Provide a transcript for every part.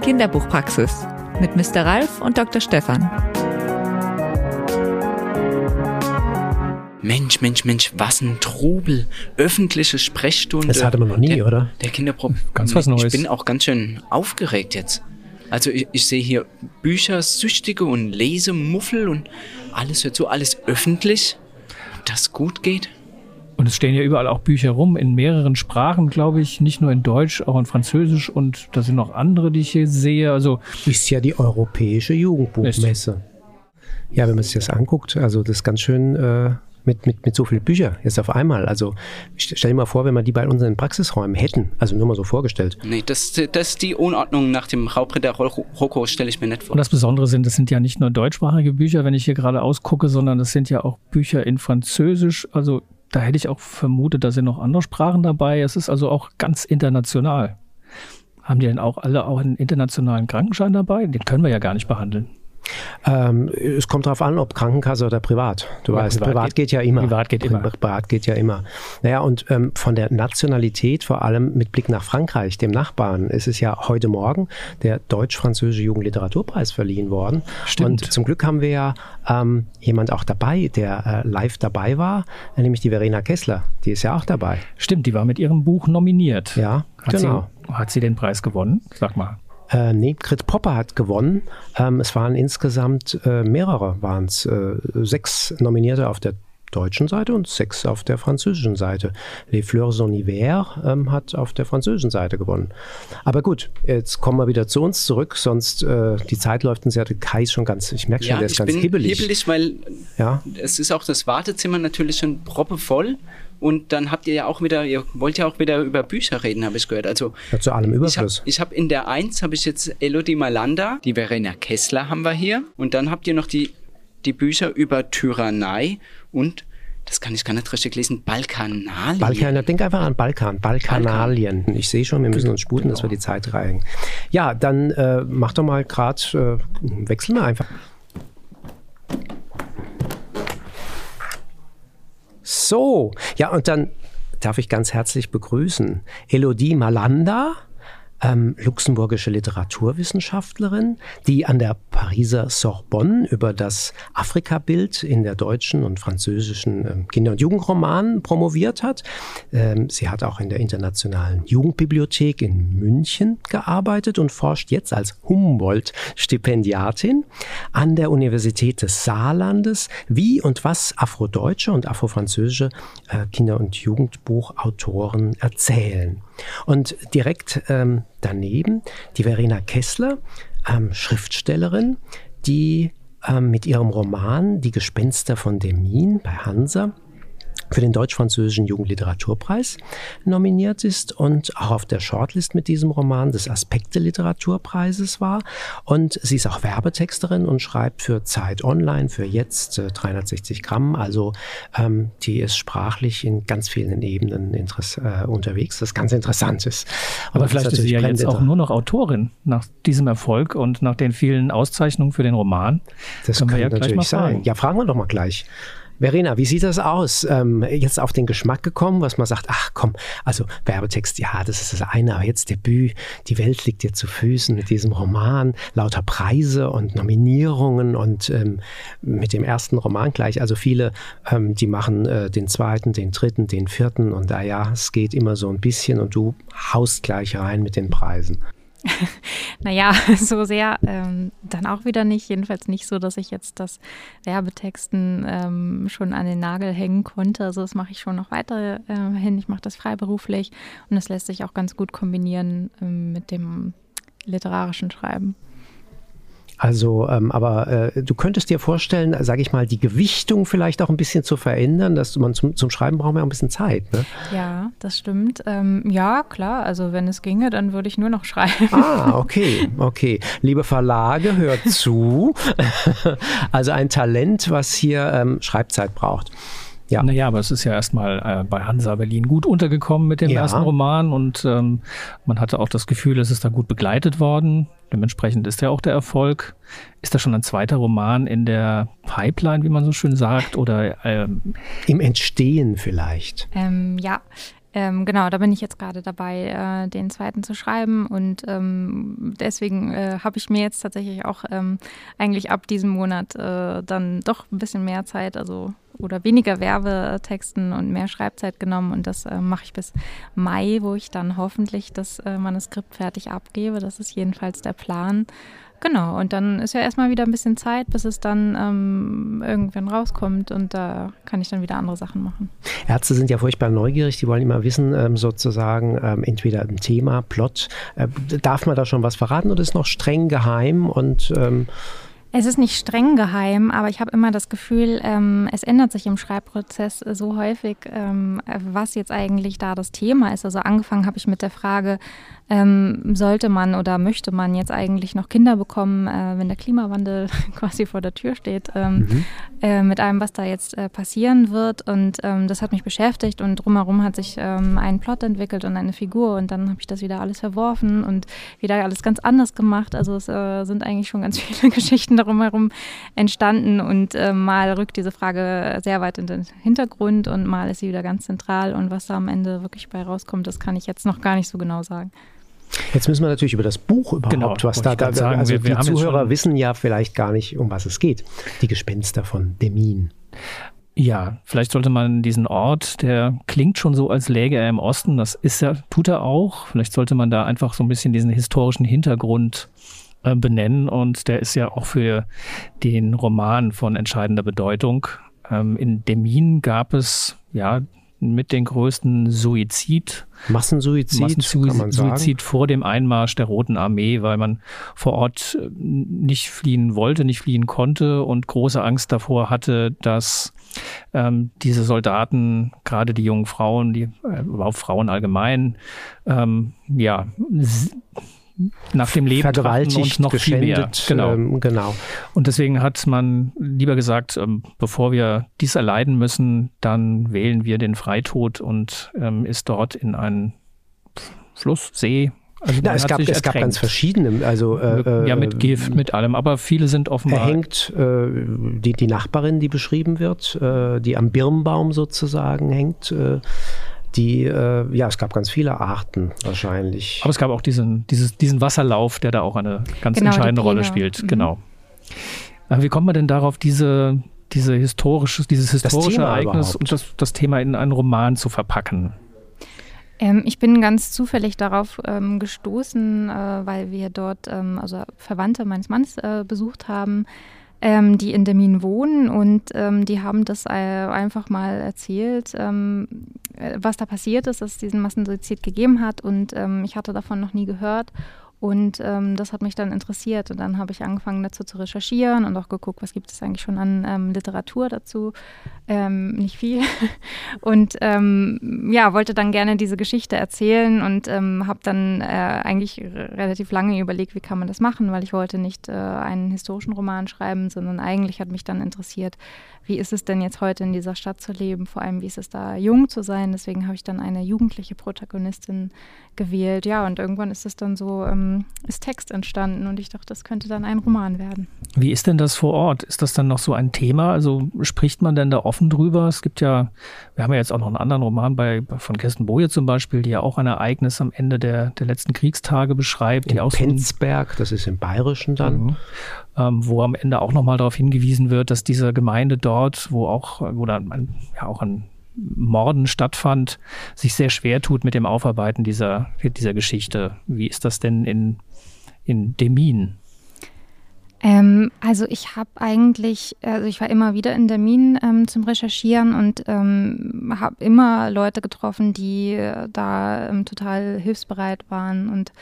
die Kinderbuchpraxis mit Mr. Ralf und Dr. Stefan. Mensch, Mensch, Mensch, was ein Trubel. Öffentliche Sprechstunde. Das hatte man noch nie, der, oder? Der Kinderpro Ganz was Neues. Ich bin auch ganz schön aufgeregt jetzt. Also ich, ich sehe hier Büchersüchtige und Lesemuffel und alles hört so, alles öffentlich. Und das gut geht. Und es stehen ja überall auch Bücher rum, in mehreren Sprachen, glaube ich, nicht nur in Deutsch, auch in Französisch und da sind noch andere, die ich hier sehe. Also Ist ja die europäische Jugendbuchmesse. Ja, wenn man sich das anguckt, also das ist ganz schön äh, mit, mit, mit so vielen Büchern jetzt auf einmal. Also st- stell dir mal vor, wenn wir die bei unseren Praxisräumen hätten, also nur mal so vorgestellt. Nee, das, das ist die Unordnung nach dem Raubritter Rocco, stelle ich mir nicht vor. Und das Besondere sind, das sind ja nicht nur deutschsprachige Bücher, wenn ich hier gerade ausgucke, sondern das sind ja auch Bücher in Französisch. Also da hätte ich auch vermutet, da sind noch andere Sprachen dabei. Es ist also auch ganz international. Haben die denn auch alle auch einen internationalen Krankenschein dabei? Den können wir ja gar nicht behandeln. Ähm, es kommt darauf an, ob Krankenkasse oder privat. Du Ja, weißt, privat privat, geht- geht, ja immer. privat geht immer. Privat geht ja immer. Naja, und ähm, von der Nationalität, vor allem mit Blick nach Frankreich, dem Nachbarn, ist es ja heute Morgen der Deutsch-Französische Jugendliteraturpreis verliehen worden. Stimmt. Und zum Glück haben wir ja ähm, jemand auch dabei, der äh, live dabei war, nämlich die Verena Kessler. Die ist ja auch dabei. Stimmt, die war mit ihrem Buch nominiert. Ja, Hat, genau. sie, hat sie den Preis gewonnen? Sag mal. Äh, nee, Grit Popper hat gewonnen. Ähm, es waren insgesamt äh, mehrere, waren es äh, sechs Nominierte auf der deutschen Seite und sechs auf der französischen Seite. Les Fleurs en Hiver ähm, hat auf der französischen Seite gewonnen. Aber gut, jetzt kommen wir wieder zu uns zurück, sonst äh, die Zeit läuft uns ja, Kai ist schon ganz, ich merke schon, ja, der ist ich ganz bin hibbelig. weil Ja, es ist auch das Wartezimmer natürlich schon proppevoll. Und dann habt ihr ja auch wieder, ihr wollt ja auch wieder über Bücher reden, habe ich gehört. Also ja, zu allem ich habe Überfluss. ich hab in der 1 habe ich jetzt Elodie Malanda, die Verena Kessler haben wir hier. Und dann habt ihr noch die, die Bücher über Tyrannei und, das kann ich gar nicht richtig lesen, Balkanalien. Balkan, denk einfach an Balkan, Balkanalien. Ich sehe schon, wir müssen uns sputen, dass wir die Zeit reichen. Ja, dann äh, mach doch mal gerade, äh, wechseln wir einfach. So, ja, und dann darf ich ganz herzlich begrüßen Elodie Malanda, ähm, luxemburgische Literaturwissenschaftlerin, die an der Pariser Sorbonne über das Afrikabild in der deutschen und französischen ähm, Kinder- und Jugendromanen promoviert hat. Ähm, sie hat auch in der Internationalen Jugendbibliothek in München gearbeitet und forscht jetzt als Humboldt-Stipendiatin an der Universität des Saarlandes, wie und was afrodeutsche und afrofranzösische äh, Kinder- und Jugendbuchautoren erzählen. Und direkt ähm, daneben die Verena Kessler, ähm, Schriftstellerin, die ähm, mit ihrem Roman Die Gespenster von Demin bei Hansa für den deutsch-französischen Jugendliteraturpreis nominiert ist und auch auf der Shortlist mit diesem Roman des Aspekte-Literaturpreises war. Und sie ist auch Werbetexterin und schreibt für Zeit Online, für jetzt äh, 360 Gramm. Also ähm, die ist sprachlich in ganz vielen Ebenen äh, unterwegs, das ganz interessant ist. Aber das vielleicht ist sie ja jetzt auch nur noch Autorin nach diesem Erfolg und nach den vielen Auszeichnungen für den Roman. Das Können wir kann ja gleich natürlich mal sein. fragen. Ja, fragen wir doch mal gleich. Verena, wie sieht das aus? Ähm, jetzt auf den Geschmack gekommen, was man sagt, ach komm, also Werbetext, ja, das ist das eine, aber jetzt Debüt, die Welt liegt dir zu Füßen mit diesem Roman, lauter Preise und Nominierungen und ähm, mit dem ersten Roman gleich, also viele, ähm, die machen äh, den zweiten, den dritten, den vierten und da ja, es geht immer so ein bisschen und du haust gleich rein mit den Preisen. Naja, so sehr ähm, dann auch wieder nicht. Jedenfalls nicht so, dass ich jetzt das Werbetexten ähm, schon an den Nagel hängen konnte. Also das mache ich schon noch weiter äh, hin. Ich mache das freiberuflich und das lässt sich auch ganz gut kombinieren ähm, mit dem literarischen Schreiben. Also, ähm, aber äh, du könntest dir vorstellen, sage ich mal, die Gewichtung vielleicht auch ein bisschen zu verändern, dass man zum, zum Schreiben braucht man ja auch ein bisschen Zeit. Ne? Ja, das stimmt. Ähm, ja, klar. Also wenn es ginge, dann würde ich nur noch schreiben. Ah, okay, okay. Liebe Verlage, hört zu. also ein Talent, was hier ähm, Schreibzeit braucht. Ja. Naja, aber es ist ja erstmal äh, bei Hansa Berlin gut untergekommen mit dem Ja. ersten Roman und ähm, man hatte auch das Gefühl, es ist da gut begleitet worden. Dementsprechend ist ja auch der Erfolg. Ist da schon ein zweiter Roman in der Pipeline, wie man so schön sagt? Oder ähm, Im Entstehen vielleicht. Ähm, ja, ähm, genau, da bin ich jetzt gerade dabei, äh, den zweiten zu schreiben und ähm, deswegen äh, habe ich mir jetzt tatsächlich auch ähm, eigentlich ab diesem Monat äh, dann doch ein bisschen mehr Zeit, also oder weniger Werbetexten und mehr Schreibzeit genommen und das äh, mache ich bis Mai, wo ich dann hoffentlich das äh, Manuskript fertig abgebe. Das ist jedenfalls der Plan. Genau, und dann ist ja erstmal wieder ein bisschen Zeit, bis es dann ähm, irgendwann rauskommt und da kann ich dann wieder andere Sachen machen. Ärzte sind ja furchtbar neugierig, die wollen immer wissen, ähm, sozusagen, ähm, entweder ein Thema, Plot. Äh, darf man da schon was verraten oder ist noch streng geheim und ähm es ist nicht streng geheim, aber ich habe immer das Gefühl, ähm, es ändert sich im Schreibprozess so häufig, ähm, was jetzt eigentlich da das Thema ist. Also angefangen habe ich mit der Frage, ähm, sollte man oder möchte man jetzt eigentlich noch Kinder bekommen, äh, wenn der Klimawandel quasi vor der Tür steht, ähm, mhm. äh, mit allem, was da jetzt äh, passieren wird. Und ähm, das hat mich beschäftigt und drumherum hat sich ähm, ein Plot entwickelt und eine Figur und dann habe ich das wieder alles verworfen und wieder alles ganz anders gemacht. Also es äh, sind eigentlich schon ganz viele Geschichten darum herum entstanden und äh, mal rückt diese Frage sehr weit in den Hintergrund und mal ist sie wieder ganz zentral und was da am Ende wirklich bei rauskommt, das kann ich jetzt noch gar nicht so genau sagen. Jetzt müssen wir natürlich über das Buch überhaupt, genau, was da, da sagen, also wir, wir die Zuhörer wissen ja vielleicht gar nicht, um was es geht. Die Gespenster von Demin. Ja, vielleicht sollte man diesen Ort, der klingt schon so, als läge er im Osten, das ist er, tut er auch. Vielleicht sollte man da einfach so ein bisschen diesen historischen Hintergrund äh, benennen und der ist ja auch für den Roman von entscheidender Bedeutung. Ähm, in Demin gab es ja mit den größten Suizid. Massensuizid, Massensuizid vor dem Einmarsch der Roten Armee, weil man vor Ort äh, nicht fliehen wollte, nicht fliehen konnte und große Angst davor hatte, dass ähm, diese Soldaten, gerade die jungen Frauen, die äh, überhaupt Frauen allgemein, ähm, ja, nach dem Leben vergewaltigt, und noch viel mehr. Genau. Ähm, genau. Und deswegen hat man lieber gesagt, ähm, bevor wir dies erleiden müssen, dann wählen wir den Freitod und ähm, ist dort in einen Fluss, See, also Na, es, gab, es gab ganz verschiedene, also äh, ja mit Gift, mit allem, aber viele sind offenbar. Hängt äh, die, die Nachbarin, die beschrieben wird, äh, die am Birnbaum sozusagen hängt, äh, die, äh, ja, es gab ganz viele Arten wahrscheinlich. Aber es gab auch diesen, dieses, diesen Wasserlauf, der da auch eine ganz genau, entscheidende Rolle spielt. Mhm. Genau. Aber wie kommt man denn darauf, diese, diese historische, dieses historische Ereignis und das, das Thema in einen Roman zu verpacken? Ähm, ich bin ganz zufällig darauf ähm, gestoßen, äh, weil wir dort, ähm, also Verwandte meines Mannes äh, besucht haben, ähm, die in Demin wohnen und ähm, die haben das äh, einfach mal erzählt, ähm, äh, was da passiert ist, dass es diesen Massensuizid gegeben hat und ähm, ich hatte davon noch nie gehört und ähm, das hat mich dann interessiert. Und dann habe ich angefangen dazu zu recherchieren und auch geguckt, was gibt es eigentlich schon an ähm, Literatur dazu. Ähm, nicht viel. und ähm, ja, wollte dann gerne diese Geschichte erzählen und ähm, habe dann äh, eigentlich relativ lange überlegt, wie kann man das machen, weil ich wollte nicht äh, einen historischen Roman schreiben, sondern eigentlich hat mich dann interessiert, wie ist es denn jetzt heute in dieser Stadt zu leben, vor allem wie ist es da jung zu sein. Deswegen habe ich dann eine jugendliche Protagonistin gewählt. Ja, und irgendwann ist es dann so, ähm, ist Text entstanden und ich dachte, das könnte dann ein Roman werden. Wie ist denn das vor Ort? Ist das dann noch so ein Thema? Also spricht man denn da offen drüber? Es gibt ja, wir haben ja jetzt auch noch einen anderen Roman bei, von Kirsten Boje zum Beispiel, die ja auch ein Ereignis am Ende der, der letzten Kriegstage beschreibt. In die auch Penzberg, das ist im Bayerischen dann. Mhm. Ähm, wo am Ende auch nochmal darauf hingewiesen wird, dass diese Gemeinde dort, wo auch, wo dann ja auch ein Morden stattfand, sich sehr schwer tut mit dem Aufarbeiten dieser, dieser Geschichte. Wie ist das denn in, in Demin? Ähm, also ich habe eigentlich, also ich war immer wieder in Demin ähm, zum Recherchieren und ähm, habe immer Leute getroffen, die äh, da ähm, total hilfsbereit waren und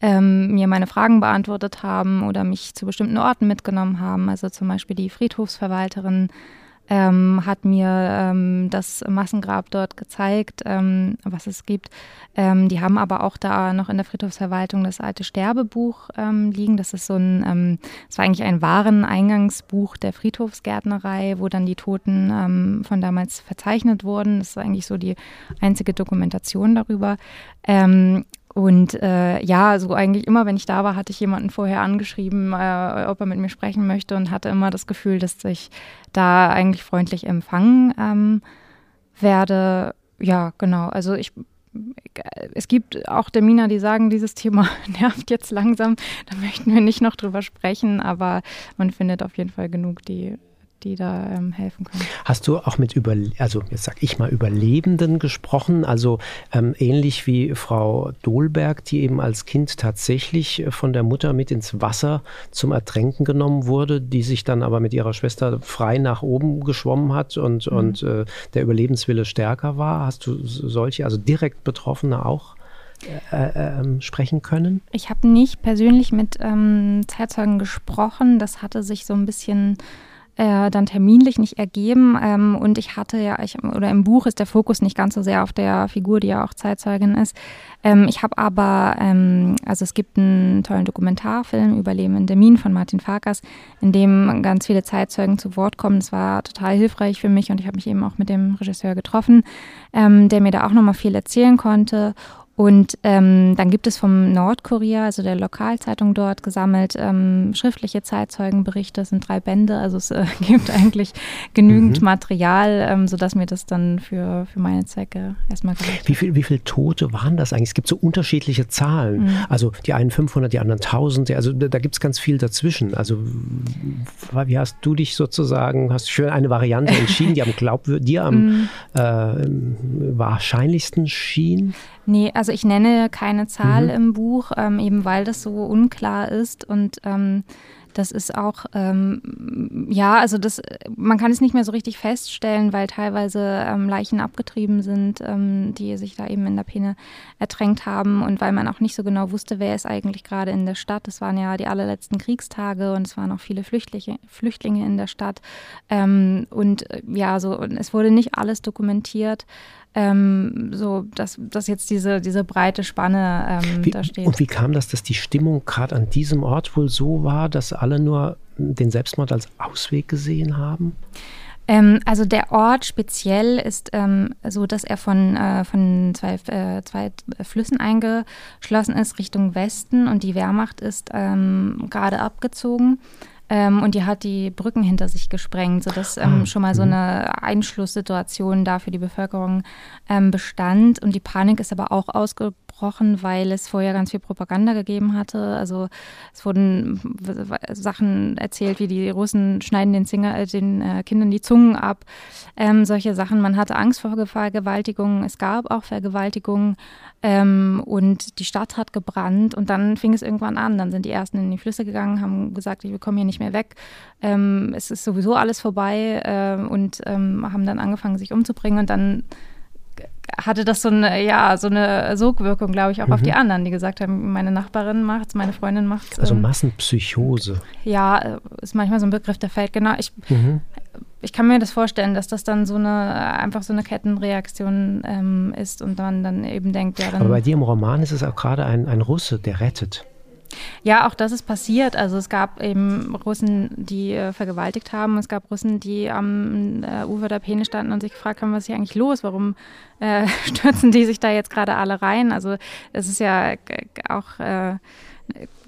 ähm, mir meine Fragen beantwortet haben oder mich zu bestimmten Orten mitgenommen haben. Also zum Beispiel die Friedhofsverwalterin ähm, hat mir ähm, das Massengrab dort gezeigt, ähm, was es gibt. Ähm, die haben aber auch da noch in der Friedhofsverwaltung das alte Sterbebuch ähm, liegen. Das ist so ein, ähm, das war eigentlich ein Wareneingangsbuch der Friedhofsgärtnerei, wo dann die Toten ähm, von damals verzeichnet wurden. Das ist eigentlich so die einzige Dokumentation darüber. Und äh, ja, so eigentlich immer, wenn ich da war, hatte ich jemanden vorher angeschrieben, äh, ob er mit mir sprechen möchte und hatte immer das Gefühl, dass ich da eigentlich freundlich empfangen ähm, werde. Ja, genau. Also ich es gibt auch Terminer, die sagen, dieses Thema nervt jetzt langsam, da möchten wir nicht noch drüber sprechen, aber man findet auf jeden Fall genug, die die da ähm, helfen können. Hast du auch mit über, also jetzt sag ich mal Überlebenden gesprochen, also ähm, ähnlich wie Frau Dohlberg, die eben als Kind tatsächlich von der Mutter mit ins Wasser zum Ertränken genommen wurde, die sich dann aber mit ihrer Schwester frei nach oben geschwommen hat und, mhm. und äh, der Überlebenswille stärker war. Hast du solche, also direkt Betroffene auch? Äh, äh, ähm, sprechen können? Ich habe nicht persönlich mit ähm, Zeitzeugen gesprochen. Das hatte sich so ein bisschen äh, dann terminlich nicht ergeben. Ähm, und ich hatte ja, ich, oder im Buch ist der Fokus nicht ganz so sehr auf der Figur, die ja auch Zeitzeugin ist. Ähm, ich habe aber, ähm, also es gibt einen tollen Dokumentarfilm über Leben in Demin von Martin Farkas, in dem ganz viele Zeitzeugen zu Wort kommen. Das war total hilfreich für mich und ich habe mich eben auch mit dem Regisseur getroffen, ähm, der mir da auch nochmal viel erzählen konnte. Und ähm, dann gibt es vom Nordkorea, also der Lokalzeitung dort, gesammelt ähm, schriftliche Zeitzeugenberichte. Das sind drei Bände, also es äh, gibt eigentlich genügend mhm. Material, ähm, sodass mir das dann für, für meine Zwecke erstmal gereicht wie viel, wie viele Tote waren das eigentlich? Es gibt so unterschiedliche Zahlen. Mhm. Also die einen 500, die anderen 1000. Also da, gibt es ganz viel dazwischen. Also wie hast du dich sozusagen, hast du für eine Variante entschieden, die am glaubwürdig, dir am mhm. äh, wahrscheinlichsten schien? Nee, also ich nenne keine Zahl mhm. im Buch, ähm, eben weil das so unklar ist und ähm, das ist auch, ähm, ja, also das, man kann es nicht mehr so richtig feststellen, weil teilweise ähm, Leichen abgetrieben sind, ähm, die sich da eben in der Peene ertränkt haben und weil man auch nicht so genau wusste, wer ist eigentlich gerade in der Stadt. Es waren ja die allerletzten Kriegstage und es waren auch viele Flüchtlinge, Flüchtlinge in der Stadt. Ähm, und äh, ja, so, und es wurde nicht alles dokumentiert ähm, so dass, dass jetzt diese, diese breite Spanne ähm, wie, da steht. Und wie kam das, dass die Stimmung gerade an diesem Ort wohl so war, dass alle nur den Selbstmord als Ausweg gesehen haben? Ähm, also der Ort speziell ist ähm, so, dass er von, äh, von zwei, äh, zwei Flüssen eingeschlossen ist Richtung Westen und die Wehrmacht ist ähm, gerade abgezogen. Ähm, und die hat die Brücken hinter sich gesprengt, sodass ähm, ah, schon mal so mhm. eine Einschlusssituation da für die Bevölkerung ähm, bestand. Und die Panik ist aber auch ausgebrochen, weil es vorher ganz viel Propaganda gegeben hatte. Also es wurden Sachen erzählt, wie die Russen schneiden den, Zinger, äh, den äh, Kindern die Zungen ab. Ähm, solche Sachen. Man hatte Angst vor Vergewaltigungen. Es gab auch Vergewaltigungen. Ähm, und die Stadt hat gebrannt und dann fing es irgendwann an. Dann sind die Ersten in die Flüsse gegangen, haben gesagt, wir kommen hier nicht mehr weg. Ähm, es ist sowieso alles vorbei äh, und ähm, haben dann angefangen, sich umzubringen und dann hatte das so eine, ja, so eine Sogwirkung, glaube ich, auch mhm. auf die anderen, die gesagt haben, meine Nachbarin macht's, meine Freundin macht's. Also ähm, Massenpsychose. Ja, äh, ist manchmal so ein Begriff, der fällt genau. Ich, mhm ich kann mir das vorstellen, dass das dann so eine einfach so eine Kettenreaktion ähm, ist und man dann eben denkt, ja dann. Aber bei dir im Roman ist es auch gerade ein, ein Russe, der rettet. Ja, auch das ist passiert. Also es gab eben Russen, die äh, vergewaltigt haben. Es gab Russen, die am äh, Ufer der Peene standen und sich gefragt haben, was ist hier eigentlich los? Warum äh, stürzen die sich da jetzt gerade alle rein? Also es ist ja auch äh,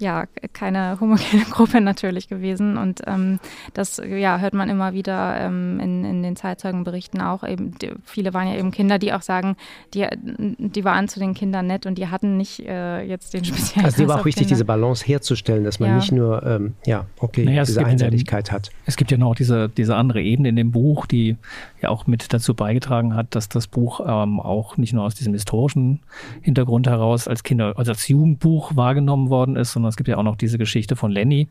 ja, keine homogene Gruppe natürlich gewesen. Und ähm, das ja, hört man immer wieder ähm, in, in den Zeitzeugenberichten auch. Eben, die, viele waren ja eben Kinder, die auch sagen, die, die waren zu den Kindern nett und die hatten nicht äh, jetzt den speziellen. Also, die war auch wichtig, Kinder. diese Balance herzustellen, dass man ja. nicht nur, ähm, ja, okay, naja, diese Einseitigkeit hat. Es gibt ja noch diese, diese andere Ebene in dem Buch, die ja auch mit dazu beigetragen hat, dass das Buch ähm, auch nicht nur aus diesem historischen Hintergrund heraus als Kinder, also als Jugendbuch wahrgenommen worden ist, sondern es gibt ja auch noch diese Geschichte von Lenny,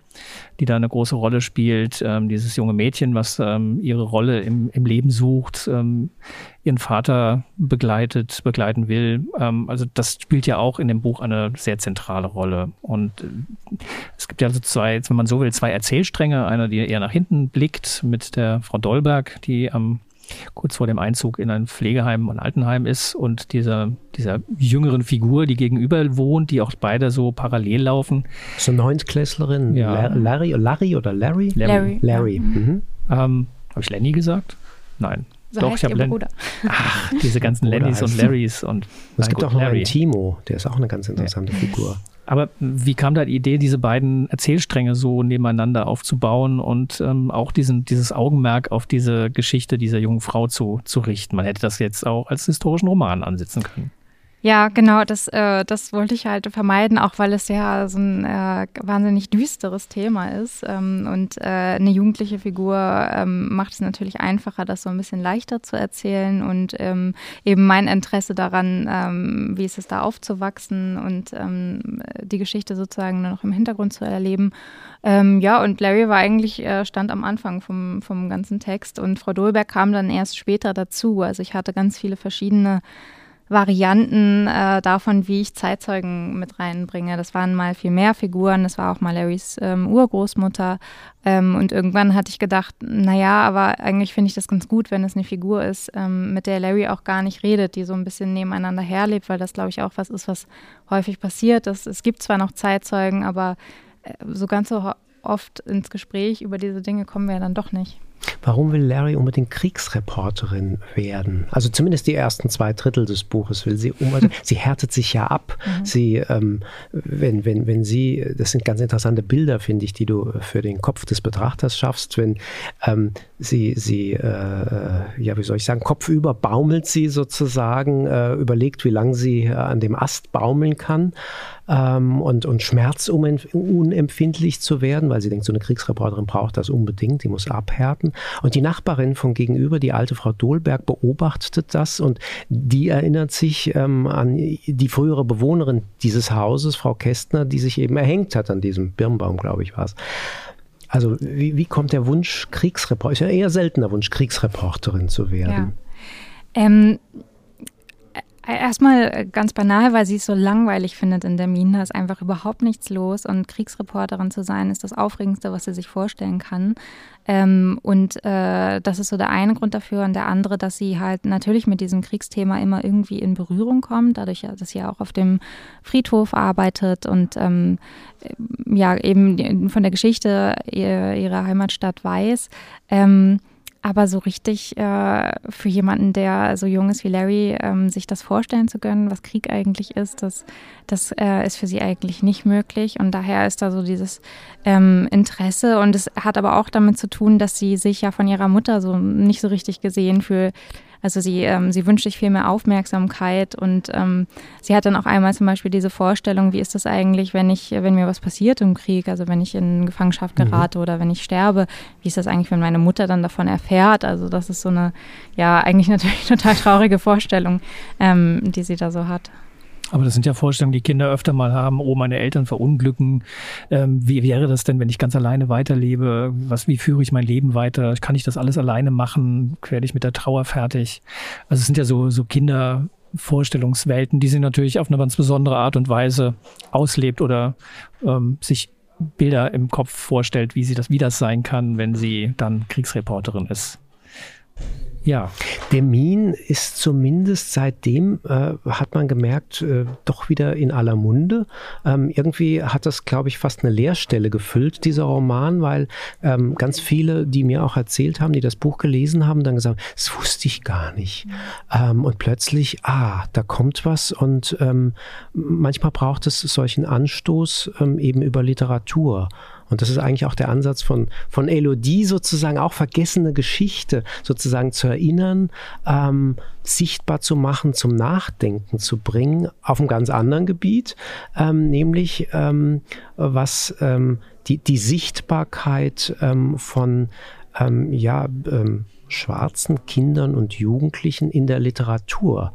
die da eine große Rolle spielt. Ähm, dieses junge Mädchen, was ähm, ihre Rolle im, im Leben sucht, ähm, ihren Vater begleitet, begleiten will. Ähm, also das spielt ja auch in dem Buch eine sehr zentrale Rolle. Und äh, es gibt ja also zwei, wenn man so will, zwei Erzählstränge. Einer, die eher nach hinten blickt mit der Frau Dolberg, die am kurz vor dem Einzug in ein Pflegeheim und Altenheim ist und dieser, dieser jüngeren Figur, die gegenüber wohnt, die auch beide so parallel laufen. So Neuntklässlerin, ja. Larry, Larry oder Larry? Larry. Larry. Ja. Mhm. Ähm, habe ich Lenny gesagt? Nein. So Doch, ich habe Lenny. Ach, diese ganzen Lennys und Larrys und. Es gibt auch noch Larry. einen Timo, der ist auch eine ganz interessante ja. Figur. Aber wie kam da die Idee, diese beiden Erzählstränge so nebeneinander aufzubauen und ähm, auch diesen, dieses Augenmerk auf diese Geschichte dieser jungen Frau zu, zu richten? Man hätte das jetzt auch als historischen Roman ansetzen können. Ja, genau, das, äh, das wollte ich halt vermeiden, auch weil es ja so ein äh, wahnsinnig düsteres Thema ist. Ähm, und äh, eine jugendliche Figur ähm, macht es natürlich einfacher, das so ein bisschen leichter zu erzählen und ähm, eben mein Interesse daran, ähm, wie ist es da aufzuwachsen und ähm, die Geschichte sozusagen nur noch im Hintergrund zu erleben. Ähm, ja, und Larry war eigentlich, äh, stand am Anfang vom, vom ganzen Text und Frau Dolberg kam dann erst später dazu. Also ich hatte ganz viele verschiedene Varianten äh, davon, wie ich Zeitzeugen mit reinbringe. Das waren mal viel mehr Figuren, das war auch mal Larrys ähm, Urgroßmutter. Ähm, und irgendwann hatte ich gedacht, naja, aber eigentlich finde ich das ganz gut, wenn es eine Figur ist, ähm, mit der Larry auch gar nicht redet, die so ein bisschen nebeneinander herlebt, weil das, glaube ich, auch was ist, was häufig passiert. Das, es gibt zwar noch Zeitzeugen, aber äh, so ganz so oft ins Gespräch über diese Dinge kommen wir ja dann doch nicht. Warum will Larry unbedingt Kriegsreporterin werden? Also zumindest die ersten zwei Drittel des Buches will sie unbedingt. sie härtet sich ja ab. Mhm. Sie, ähm, wenn, wenn, wenn sie, das sind ganz interessante Bilder, finde ich, die du für den Kopf des Betrachters schaffst, wenn ähm, sie, sie äh, ja, wie soll ich sagen, kopfüber baumelt sie sozusagen, äh, überlegt, wie lange sie äh, an dem Ast baumeln kann ähm, und, und schmerzunempfindlich zu werden, weil sie denkt, so eine Kriegsreporterin braucht das unbedingt, die muss abhärten. Und die Nachbarin von gegenüber, die alte Frau Dohlberg, beobachtet das und die erinnert sich ähm, an die frühere Bewohnerin dieses Hauses, Frau Kästner, die sich eben erhängt hat an diesem Birnbaum, glaube ich, war es. Also wie, wie kommt der Wunsch, Kriegsreporterin, ist ja eher seltener Wunsch, Kriegsreporterin zu werden? Ja. Ähm, Erstmal äh, ganz banal, weil sie es so langweilig findet in der Mine. Da ist einfach überhaupt nichts los. Und Kriegsreporterin zu sein, ist das Aufregendste, was sie sich vorstellen kann. Ähm, und äh, das ist so der eine Grund dafür. Und der andere, dass sie halt natürlich mit diesem Kriegsthema immer irgendwie in Berührung kommt, dadurch, dass sie auch auf dem Friedhof arbeitet und ähm, ja eben von der Geschichte ihrer Heimatstadt weiß. Ähm, aber so richtig äh, für jemanden, der so jung ist wie Larry, ähm, sich das vorstellen zu können, was Krieg eigentlich ist, das, das äh, ist für sie eigentlich nicht möglich. Und daher ist da so dieses ähm, Interesse. Und es hat aber auch damit zu tun, dass sie sich ja von ihrer Mutter so nicht so richtig gesehen fühlt also sie, ähm, sie wünscht sich viel mehr Aufmerksamkeit und ähm, sie hat dann auch einmal zum Beispiel diese Vorstellung, wie ist das eigentlich, wenn ich, wenn mir was passiert im Krieg, also wenn ich in Gefangenschaft mhm. gerate mhm. oder wenn ich sterbe, wie ist das eigentlich, wenn meine Mutter dann davon erfährt? Also das ist so eine, ja, eigentlich natürlich total traurige Vorstellung, ähm, die sie da so hat. Aber das sind ja Vorstellungen, die Kinder öfter mal haben. Oh, meine Eltern verunglücken. Ähm, wie wäre das denn, wenn ich ganz alleine weiterlebe? Was, wie führe ich mein Leben weiter? Kann ich das alles alleine machen? Werde ich mit der Trauer fertig? Also es sind ja so, so Kindervorstellungswelten, die sie natürlich auf eine ganz besondere Art und Weise auslebt oder ähm, sich Bilder im Kopf vorstellt, wie sie das, wie das sein kann, wenn sie dann Kriegsreporterin ist. Ja. Der Min ist zumindest seitdem, äh, hat man gemerkt, äh, doch wieder in aller Munde. Ähm, irgendwie hat das, glaube ich, fast eine Leerstelle gefüllt, dieser Roman, weil ähm, ganz viele, die mir auch erzählt haben, die das Buch gelesen haben, dann gesagt, das wusste ich gar nicht. Ähm, und plötzlich, ah, da kommt was und ähm, manchmal braucht es solchen Anstoß ähm, eben über Literatur. Und das ist eigentlich auch der Ansatz von, von Elodie, sozusagen auch vergessene Geschichte sozusagen zu erinnern, ähm, sichtbar zu machen, zum Nachdenken zu bringen, auf einem ganz anderen Gebiet, ähm, nämlich ähm, was ähm, die, die Sichtbarkeit ähm, von ähm, ja, schwarzen Kindern und Jugendlichen in der Literatur.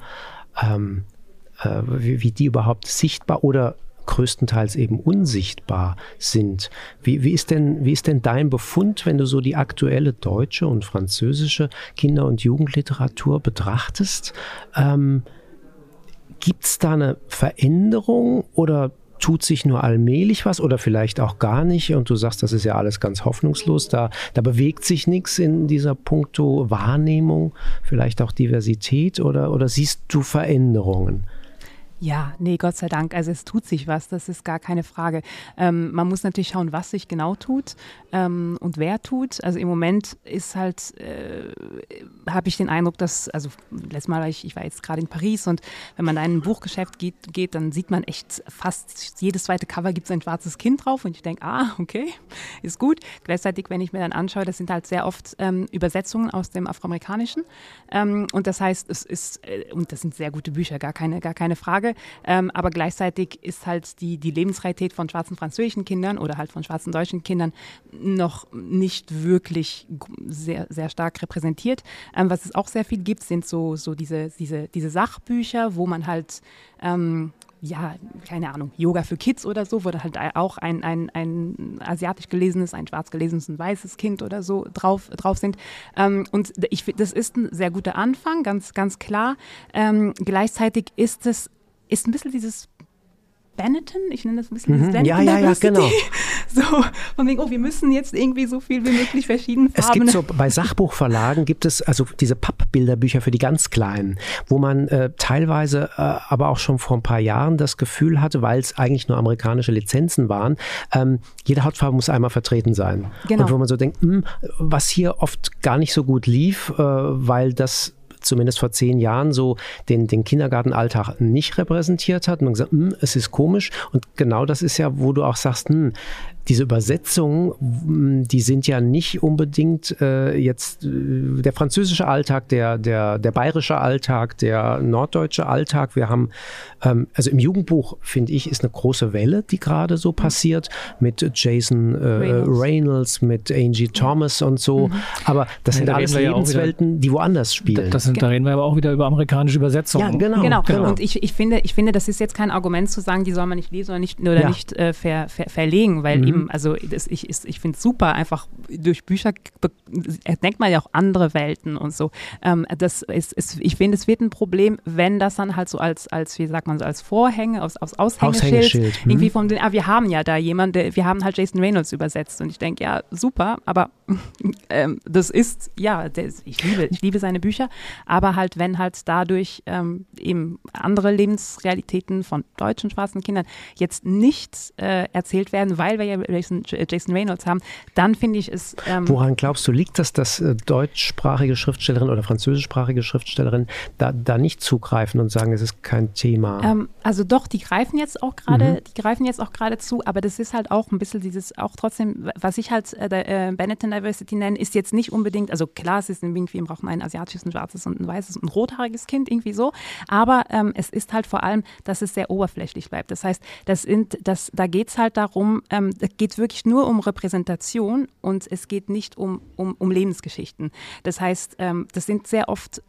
äh, wie, wie die überhaupt sichtbar oder größtenteils eben unsichtbar sind. Wie, wie, ist denn, wie ist denn dein Befund, wenn du so die aktuelle deutsche und französische Kinder- und Jugendliteratur betrachtest? Ähm, Gibt es da eine Veränderung oder tut sich nur allmählich was oder vielleicht auch gar nicht und du sagst, das ist ja alles ganz hoffnungslos, da, da bewegt sich nichts in dieser Punkto Wahrnehmung, vielleicht auch Diversität oder, oder siehst du Veränderungen? Ja, nee, Gott sei Dank. Also es tut sich was, das ist gar keine Frage. Ähm, man muss natürlich schauen, was sich genau tut ähm, und wer tut. Also im Moment ist halt, äh, habe ich den Eindruck, dass, also letztes Mal war ich, ich war jetzt gerade in Paris und wenn man in ein Buchgeschäft geht, geht dann sieht man echt fast jedes zweite Cover gibt es ein schwarzes Kind drauf und ich denke, ah, okay, ist gut. Gleichzeitig, wenn ich mir dann anschaue, das sind halt sehr oft ähm, Übersetzungen aus dem Afroamerikanischen ähm, und das heißt, es ist, äh, und das sind sehr gute Bücher, gar keine, gar keine Frage. Ähm, aber gleichzeitig ist halt die, die Lebensrealität von schwarzen französischen Kindern oder halt von schwarzen deutschen Kindern noch nicht wirklich sehr, sehr stark repräsentiert. Ähm, was es auch sehr viel gibt, sind so, so diese, diese, diese Sachbücher, wo man halt ähm, ja, keine Ahnung, Yoga für Kids oder so, wo da halt auch ein, ein, ein asiatisch gelesenes, ein schwarz gelesenes, ein weißes Kind oder so drauf, drauf sind. Ähm, und ich, das ist ein sehr guter Anfang, ganz, ganz klar. Ähm, gleichzeitig ist es ist ein bisschen dieses Benetton, ich nenne das ein bisschen mhm. Benetton Ja, ja, ja, genau. So, von wegen, oh, wir müssen jetzt irgendwie so viel wie möglich verschiedene Farben. Es gibt so, bei Sachbuchverlagen gibt es also diese Pappbilderbücher für die ganz Kleinen, wo man äh, teilweise äh, aber auch schon vor ein paar Jahren das Gefühl hatte, weil es eigentlich nur amerikanische Lizenzen waren, ähm, jede Hautfarbe muss einmal vertreten sein. Genau. Und wo man so denkt, mh, hm, was hier oft gar nicht so gut lief, äh, weil das zumindest vor zehn Jahren so den, den Kindergartenalltag nicht repräsentiert hat. Und man gesagt, hm, es ist komisch. Und genau das ist ja, wo du auch sagst, hm, diese Übersetzungen, die sind ja nicht unbedingt äh, jetzt äh, der französische Alltag, der, der, der bayerische Alltag, der norddeutsche Alltag. Wir haben, ähm, also im Jugendbuch, finde ich, ist eine große Welle, die gerade so passiert mit Jason äh, Reynolds. Reynolds. mit Angie Thomas und so. Mhm. Aber das ja, sind da alles Lebenswelten, wieder, die woanders spielen. Das sind, da reden wir aber auch wieder über amerikanische Übersetzungen. Ja, genau. genau. genau. Und ich, ich, finde, ich finde, das ist jetzt kein Argument zu sagen, die soll man nicht lesen oder nicht, oder ja. nicht äh, ver, ver, verlegen, weil mhm eben, also das, ich, ich finde es super, einfach durch Bücher entdeckt man ja auch andere Welten und so. Ähm, das ist, ist ich finde, es wird ein Problem, wenn das dann halt so als, als wie sagt man so, als Vorhänge, aufs, aufs Aushängeschild, Aushängeschild. Hm. irgendwie von den, ah, wir haben ja da jemanden, wir haben halt Jason Reynolds übersetzt und ich denke, ja, super, aber ähm, das ist, ja, der, ich liebe, ich liebe seine Bücher, aber halt, wenn halt dadurch ähm, eben andere Lebensrealitäten von deutschen schwarzen Kindern jetzt nicht äh, erzählt werden, weil wir ja Jason, Jason Reynolds haben, dann finde ich es. Ähm Woran glaubst du, liegt das, dass äh, deutschsprachige Schriftstellerinnen oder französischsprachige Schriftstellerinnen da, da nicht zugreifen und sagen, es ist kein Thema? Ähm, also doch, die greifen jetzt auch gerade, mhm. die greifen jetzt auch gerade zu, aber das ist halt auch ein bisschen dieses, auch trotzdem, was ich halt äh, äh, Benetton Diversity nenne, ist jetzt nicht unbedingt, also klar, es ist irgendwie, braucht man ein asiatisches, ein schwarzes und ein weißes und ein rothaariges Kind, irgendwie so, aber ähm, es ist halt vor allem, dass es sehr oberflächlich bleibt. Das heißt, das sind, das, da geht es halt darum, ähm, geht es wirklich nur um Repräsentation und es geht nicht um, um, um Lebensgeschichten. Das heißt, ähm, das sind sehr oft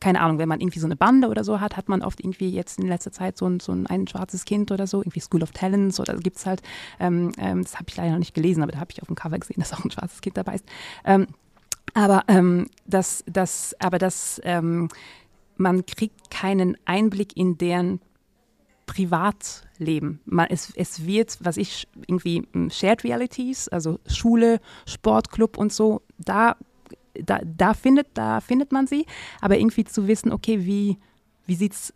keine Ahnung, wenn man irgendwie so eine Bande oder so hat, hat man oft irgendwie jetzt in letzter Zeit so ein, so ein, ein schwarzes Kind oder so, irgendwie School of Talents oder gibt es halt, ähm, ähm, das habe ich leider noch nicht gelesen, aber da habe ich auf dem Cover gesehen, dass auch ein schwarzes Kind dabei ist. Ähm, aber ähm, das, das, aber das, ähm, man kriegt keinen Einblick in deren Privatleben. Man, es, es wird, was ich irgendwie hm, Shared Realities, also Schule, Sportclub und so, da, da, da, findet, da findet man sie. Aber irgendwie zu wissen, okay, wie, wie sieht es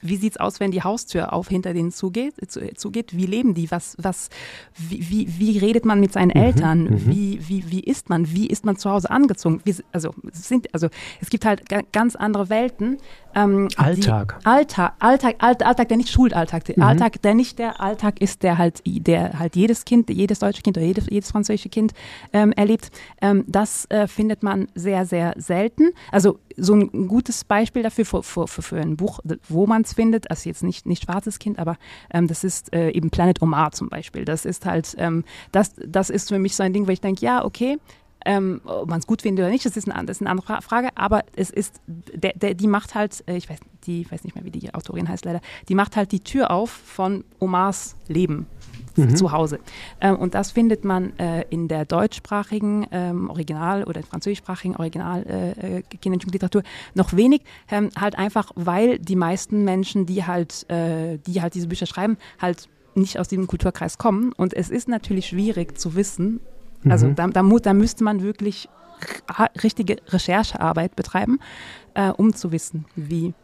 wie sieht es aus, wenn die Haustür auf hinter denen zugeht? zugeht? Wie leben die? Was, was, wie, wie, wie redet man mit seinen mhm, Eltern? Mhm, wie, wie, wie isst man? Wie ist man zu Hause angezogen? Wie, also, sind, also es gibt halt ganz andere Welten, ähm, Alltag. Die, Alltag. Alltag, Alltag, Alltag, der nicht Schulalltag, der mhm. Alltag, der nicht der Alltag ist, der halt, der halt jedes Kind, jedes deutsche Kind oder jedes, jedes französische Kind ähm, erlebt. Ähm, das äh, findet man sehr, sehr selten. Also so ein gutes Beispiel dafür für, für, für, für ein Buch, wo man es findet, also jetzt nicht, nicht schwarzes Kind, aber ähm, das ist äh, eben Planet Omar zum Beispiel. Das ist halt, ähm, das, das ist für mich so ein Ding, wo ich denke, ja, okay, ähm, ob man es gut findet oder nicht, das ist, eine, das ist eine andere Frage, aber es ist, der, der, die macht halt, äh, ich weiß, die, ich weiß nicht mehr, wie die Autorin heißt leider, die macht halt die Tür auf von Omars Leben mhm. zu Hause. Ähm, und das findet man äh, in der deutschsprachigen ähm, Original- oder französischsprachigen Original äh, äh Kinderjugendliteratur noch wenig, ähm, halt einfach, weil die meisten Menschen, die halt, äh, die halt diese Bücher schreiben, halt nicht aus diesem Kulturkreis kommen. Und es ist natürlich schwierig zu wissen, also mhm. da, da, da müsste man wirklich richtige Recherchearbeit betreiben, äh, um zu wissen, wie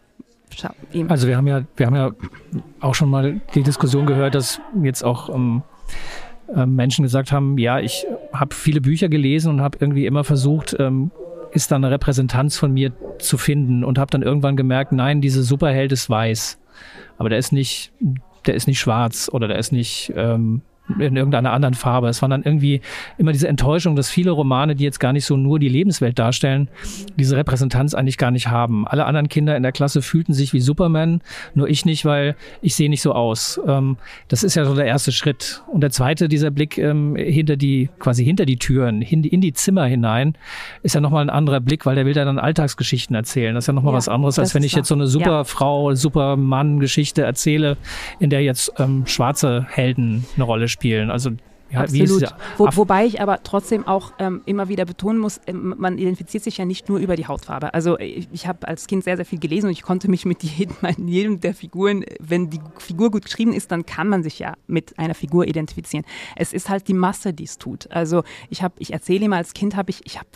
Also wir haben ja, wir haben ja auch schon mal die Diskussion gehört, dass jetzt auch ähm, äh, Menschen gesagt haben, ja, ich habe viele Bücher gelesen und habe irgendwie immer versucht, ähm, ist da eine Repräsentanz von mir zu finden und habe dann irgendwann gemerkt, nein, diese Superheld ist weiß, aber der ist nicht, der ist nicht schwarz oder der ist nicht ähm, in irgendeiner anderen Farbe. Es war dann irgendwie immer diese Enttäuschung, dass viele Romane, die jetzt gar nicht so nur die Lebenswelt darstellen, diese Repräsentanz eigentlich gar nicht haben. Alle anderen Kinder in der Klasse fühlten sich wie Superman, nur ich nicht, weil ich sehe nicht so aus. Ähm, das ist ja so der erste Schritt. Und der zweite, dieser Blick ähm, hinter die, quasi hinter die Türen, in die, in die Zimmer hinein, ist ja nochmal ein anderer Blick, weil der will ja dann Alltagsgeschichten erzählen. Das ist ja nochmal ja, was anderes, als wenn ich jetzt so eine Superfrau, ja. Supermann-Geschichte erzähle, in der jetzt ähm, schwarze Helden eine Rolle spielen spielen. Also ja, Absolut. Wo, wobei ich aber trotzdem auch ähm, immer wieder betonen muss, ähm, man identifiziert sich ja nicht nur über die Hautfarbe. Also ich, ich habe als Kind sehr, sehr viel gelesen und ich konnte mich mit jedem, jedem der Figuren, wenn die Figur gut geschrieben ist, dann kann man sich ja mit einer Figur identifizieren. Es ist halt die Masse, die es tut. Also ich habe, ich erzähle immer als Kind habe ich, ich habe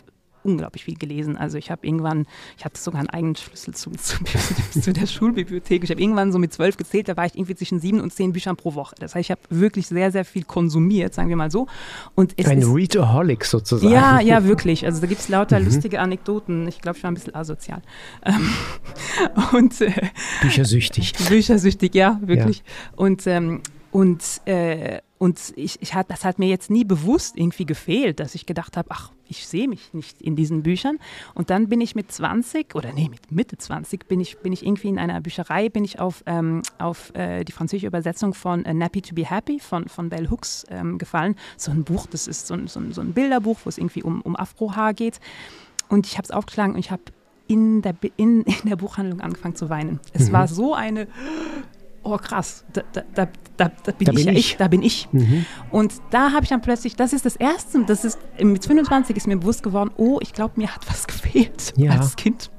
unglaublich viel gelesen. Also ich habe irgendwann, ich hatte sogar einen eigenen Schlüssel zu, zu, zu der Schulbibliothek. Ich habe irgendwann so mit zwölf gezählt, da war ich irgendwie zwischen sieben und zehn Büchern pro Woche. Das heißt, ich habe wirklich sehr, sehr viel konsumiert, sagen wir mal so. Und Ein Readaholic sozusagen. Ja, ja, wirklich. Also da gibt es lauter mhm. lustige Anekdoten. Ich glaube, ich war ein bisschen asozial. Ähm, und, äh, Büchersüchtig. Büchersüchtig, ja, wirklich. Ja. Und, ähm, und äh, und ich, ich hat, das hat mir jetzt nie bewusst irgendwie gefehlt, dass ich gedacht habe, ach, ich sehe mich nicht in diesen Büchern. Und dann bin ich mit 20 oder nee, mit Mitte 20 bin ich, bin ich irgendwie in einer Bücherei, bin ich auf, ähm, auf äh, die französische Übersetzung von äh, Nappy to be Happy von, von Bell Hooks ähm, gefallen. So ein Buch, das ist so ein, so ein, so ein Bilderbuch, wo es irgendwie um, um Afrohaar geht. Und ich habe es aufgeschlagen und ich habe in der, in, in der Buchhandlung angefangen zu weinen. Es mhm. war so eine oh krass, da, da, da, da bin, ich, bin ich. da bin ich. Mhm. Und da habe ich dann plötzlich, das ist das Erste, das ist mit 25 ist mir bewusst geworden, oh, ich glaube, mir hat was gefehlt ja. als Kind.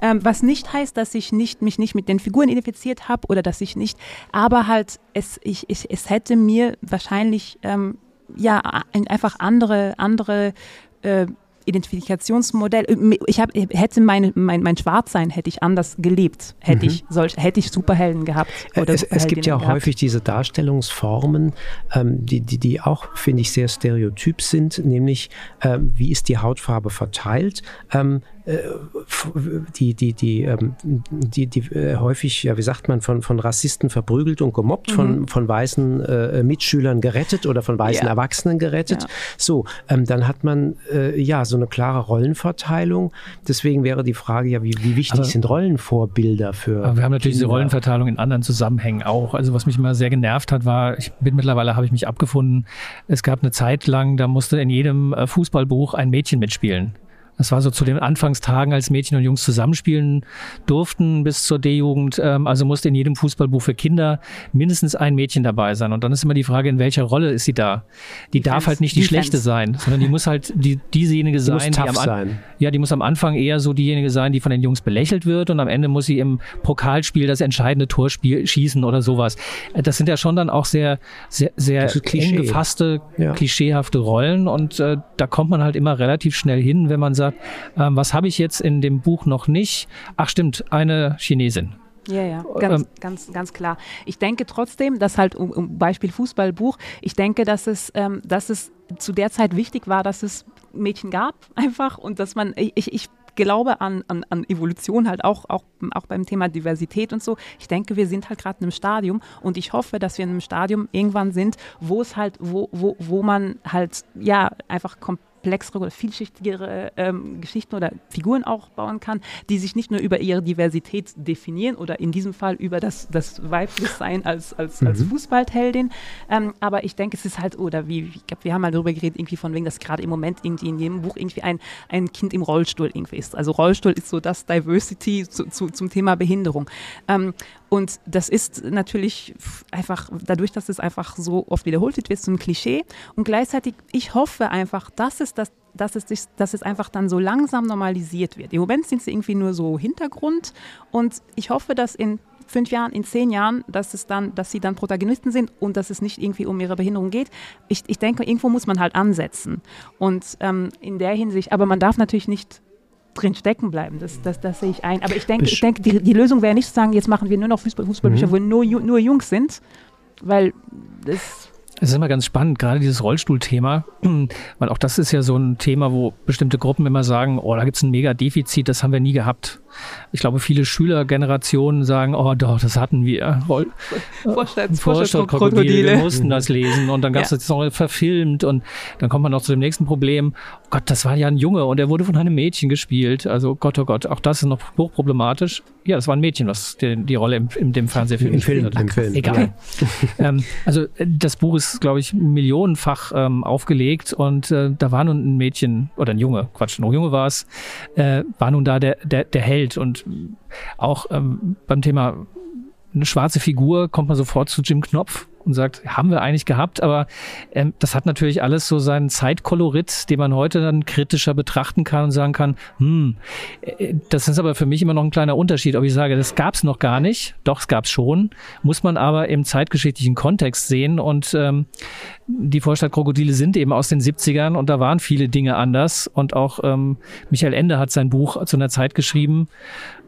Ähm, was nicht heißt, dass ich nicht, mich nicht mit den Figuren identifiziert habe oder dass ich nicht, aber halt, es, ich, ich, es hätte mir wahrscheinlich ähm, ja einfach andere, andere äh, Identifikationsmodell. Äh, ich hab, hätte meine, mein, mein Schwarzsein hätte ich anders gelebt, hätte mhm. ich solch, hätte ich Superhelden gehabt. Oder es, es gibt ja gehabt. häufig diese Darstellungsformen, ähm, die, die, die auch, finde ich, sehr stereotyp sind, nämlich ähm, wie ist die Hautfarbe verteilt. Ähm, äh, die, die, die, ähm, die, die äh, häufig, ja, wie sagt man, von, von Rassisten verprügelt und gemobbt, mhm. von, von weißen äh, Mitschülern gerettet oder von weißen ja. Erwachsenen gerettet. Ja. So, ähm, dann hat man äh, ja so eine klare Rollenverteilung. Deswegen wäre die Frage ja, wie, wie wichtig aber, sind Rollenvorbilder für. Aber wir haben natürlich Kinder? diese Rollenverteilung in anderen Zusammenhängen auch. Also was mich immer sehr genervt hat, war, ich bin mittlerweile habe ich mich abgefunden. Es gab eine Zeit lang, da musste in jedem äh, Fußballbuch ein Mädchen mitspielen. Das war so zu den Anfangstagen, als Mädchen und Jungs zusammenspielen durften bis zur D-Jugend. Ähm, also musste in jedem Fußballbuch für Kinder mindestens ein Mädchen dabei sein. Und dann ist immer die Frage, in welcher Rolle ist sie da? Die, die darf Fans, halt nicht die, die schlechte Fans. sein, sondern die muss halt die, diesejenige sein, die, die am sein. ja, die muss am Anfang eher so diejenige sein, die von den Jungs belächelt wird und am Ende muss sie im Pokalspiel das entscheidende Tor spiel, schießen oder sowas. Äh, das sind ja schon dann auch sehr, sehr, sehr eng gefasste, ja. klischeehafte Rollen und äh, da kommt man halt immer relativ schnell hin, wenn man sagt, sagt, ähm, was habe ich jetzt in dem Buch noch nicht? Ach stimmt, eine Chinesin. Ja, ja, ganz, ähm, ganz, ganz klar. Ich denke trotzdem, dass halt, um, um Beispiel Fußballbuch, ich denke, dass es, ähm, dass es zu der Zeit wichtig war, dass es Mädchen gab einfach und dass man, ich, ich glaube an, an, an Evolution halt auch, auch, auch beim Thema Diversität und so. Ich denke, wir sind halt gerade in einem Stadium und ich hoffe, dass wir in einem Stadium irgendwann sind, wo es halt, wo, wo, wo man halt ja einfach komplett komplexere oder vielschichtigere ähm, Geschichten oder Figuren auch bauen kann, die sich nicht nur über ihre Diversität definieren oder in diesem Fall über das, das Weiblichsein als, als, mhm. als Fußballheldin. Ähm, aber ich denke, es ist halt, oder wie, ich glaube, wir haben mal darüber geredet, irgendwie von wegen, dass gerade im Moment irgendwie in jedem Buch irgendwie ein, ein Kind im Rollstuhl irgendwie ist. Also Rollstuhl ist so das Diversity zu, zu, zum Thema Behinderung. Ähm, und das ist natürlich einfach, dadurch, dass es einfach so oft wiederholt wird, wird es zum Klischee. Und gleichzeitig, ich hoffe einfach, dass es, das, dass, es, dass es einfach dann so langsam normalisiert wird. Im Moment sind sie irgendwie nur so Hintergrund. Und ich hoffe, dass in fünf Jahren, in zehn Jahren, dass es dann, dass sie dann Protagonisten sind und dass es nicht irgendwie um ihre Behinderung geht. Ich, ich denke, irgendwo muss man halt ansetzen. Und ähm, in der Hinsicht, aber man darf natürlich nicht drin stecken bleiben. Das, das, das sehe ich ein. Aber ich denke, ich denke die, die Lösung wäre nicht zu sagen, jetzt machen wir nur noch Fußball, Fußballbücher, mhm. wo nur, nur Jungs sind, weil das es ist immer ganz spannend, gerade dieses Rollstuhlthema, weil auch das ist ja so ein Thema, wo bestimmte Gruppen immer sagen, oh, da gibt es ein mega Defizit, das haben wir nie gehabt. Ich glaube, viele Schülergenerationen sagen, oh doch, das hatten wir. Roll Vorstadtkrokodile. Wir mussten das lesen und dann gab es ja. das noch verfilmt und dann kommt man noch zu dem nächsten Problem. Oh Gott, das war ja ein Junge und er wurde von einem Mädchen gespielt. Also Gott, oh Gott, auch das ist noch hochproblematisch. Ja, das war ein Mädchen, was die, die Rolle im, in dem Fernsehfilm Im Film, hat. Im Film. Egal. ähm, also äh, das Buch ist, glaube ich, millionenfach ähm, aufgelegt und äh, da war nun ein Mädchen oder ein Junge, Quatsch, ein Junge war es, äh, war nun da der, der, der Held Welt. Und auch ähm, beim Thema eine schwarze Figur kommt man sofort zu Jim Knopf und sagt, haben wir eigentlich gehabt, aber ähm, das hat natürlich alles so seinen Zeitkolorit, den man heute dann kritischer betrachten kann und sagen kann, hm, äh, das ist aber für mich immer noch ein kleiner Unterschied, ob ich sage, das gab es noch gar nicht, doch, es gab es schon, muss man aber im zeitgeschichtlichen Kontext sehen und ähm, die Vorstadtkrokodile sind eben aus den 70ern und da waren viele Dinge anders und auch ähm, Michael Ende hat sein Buch zu einer Zeit geschrieben,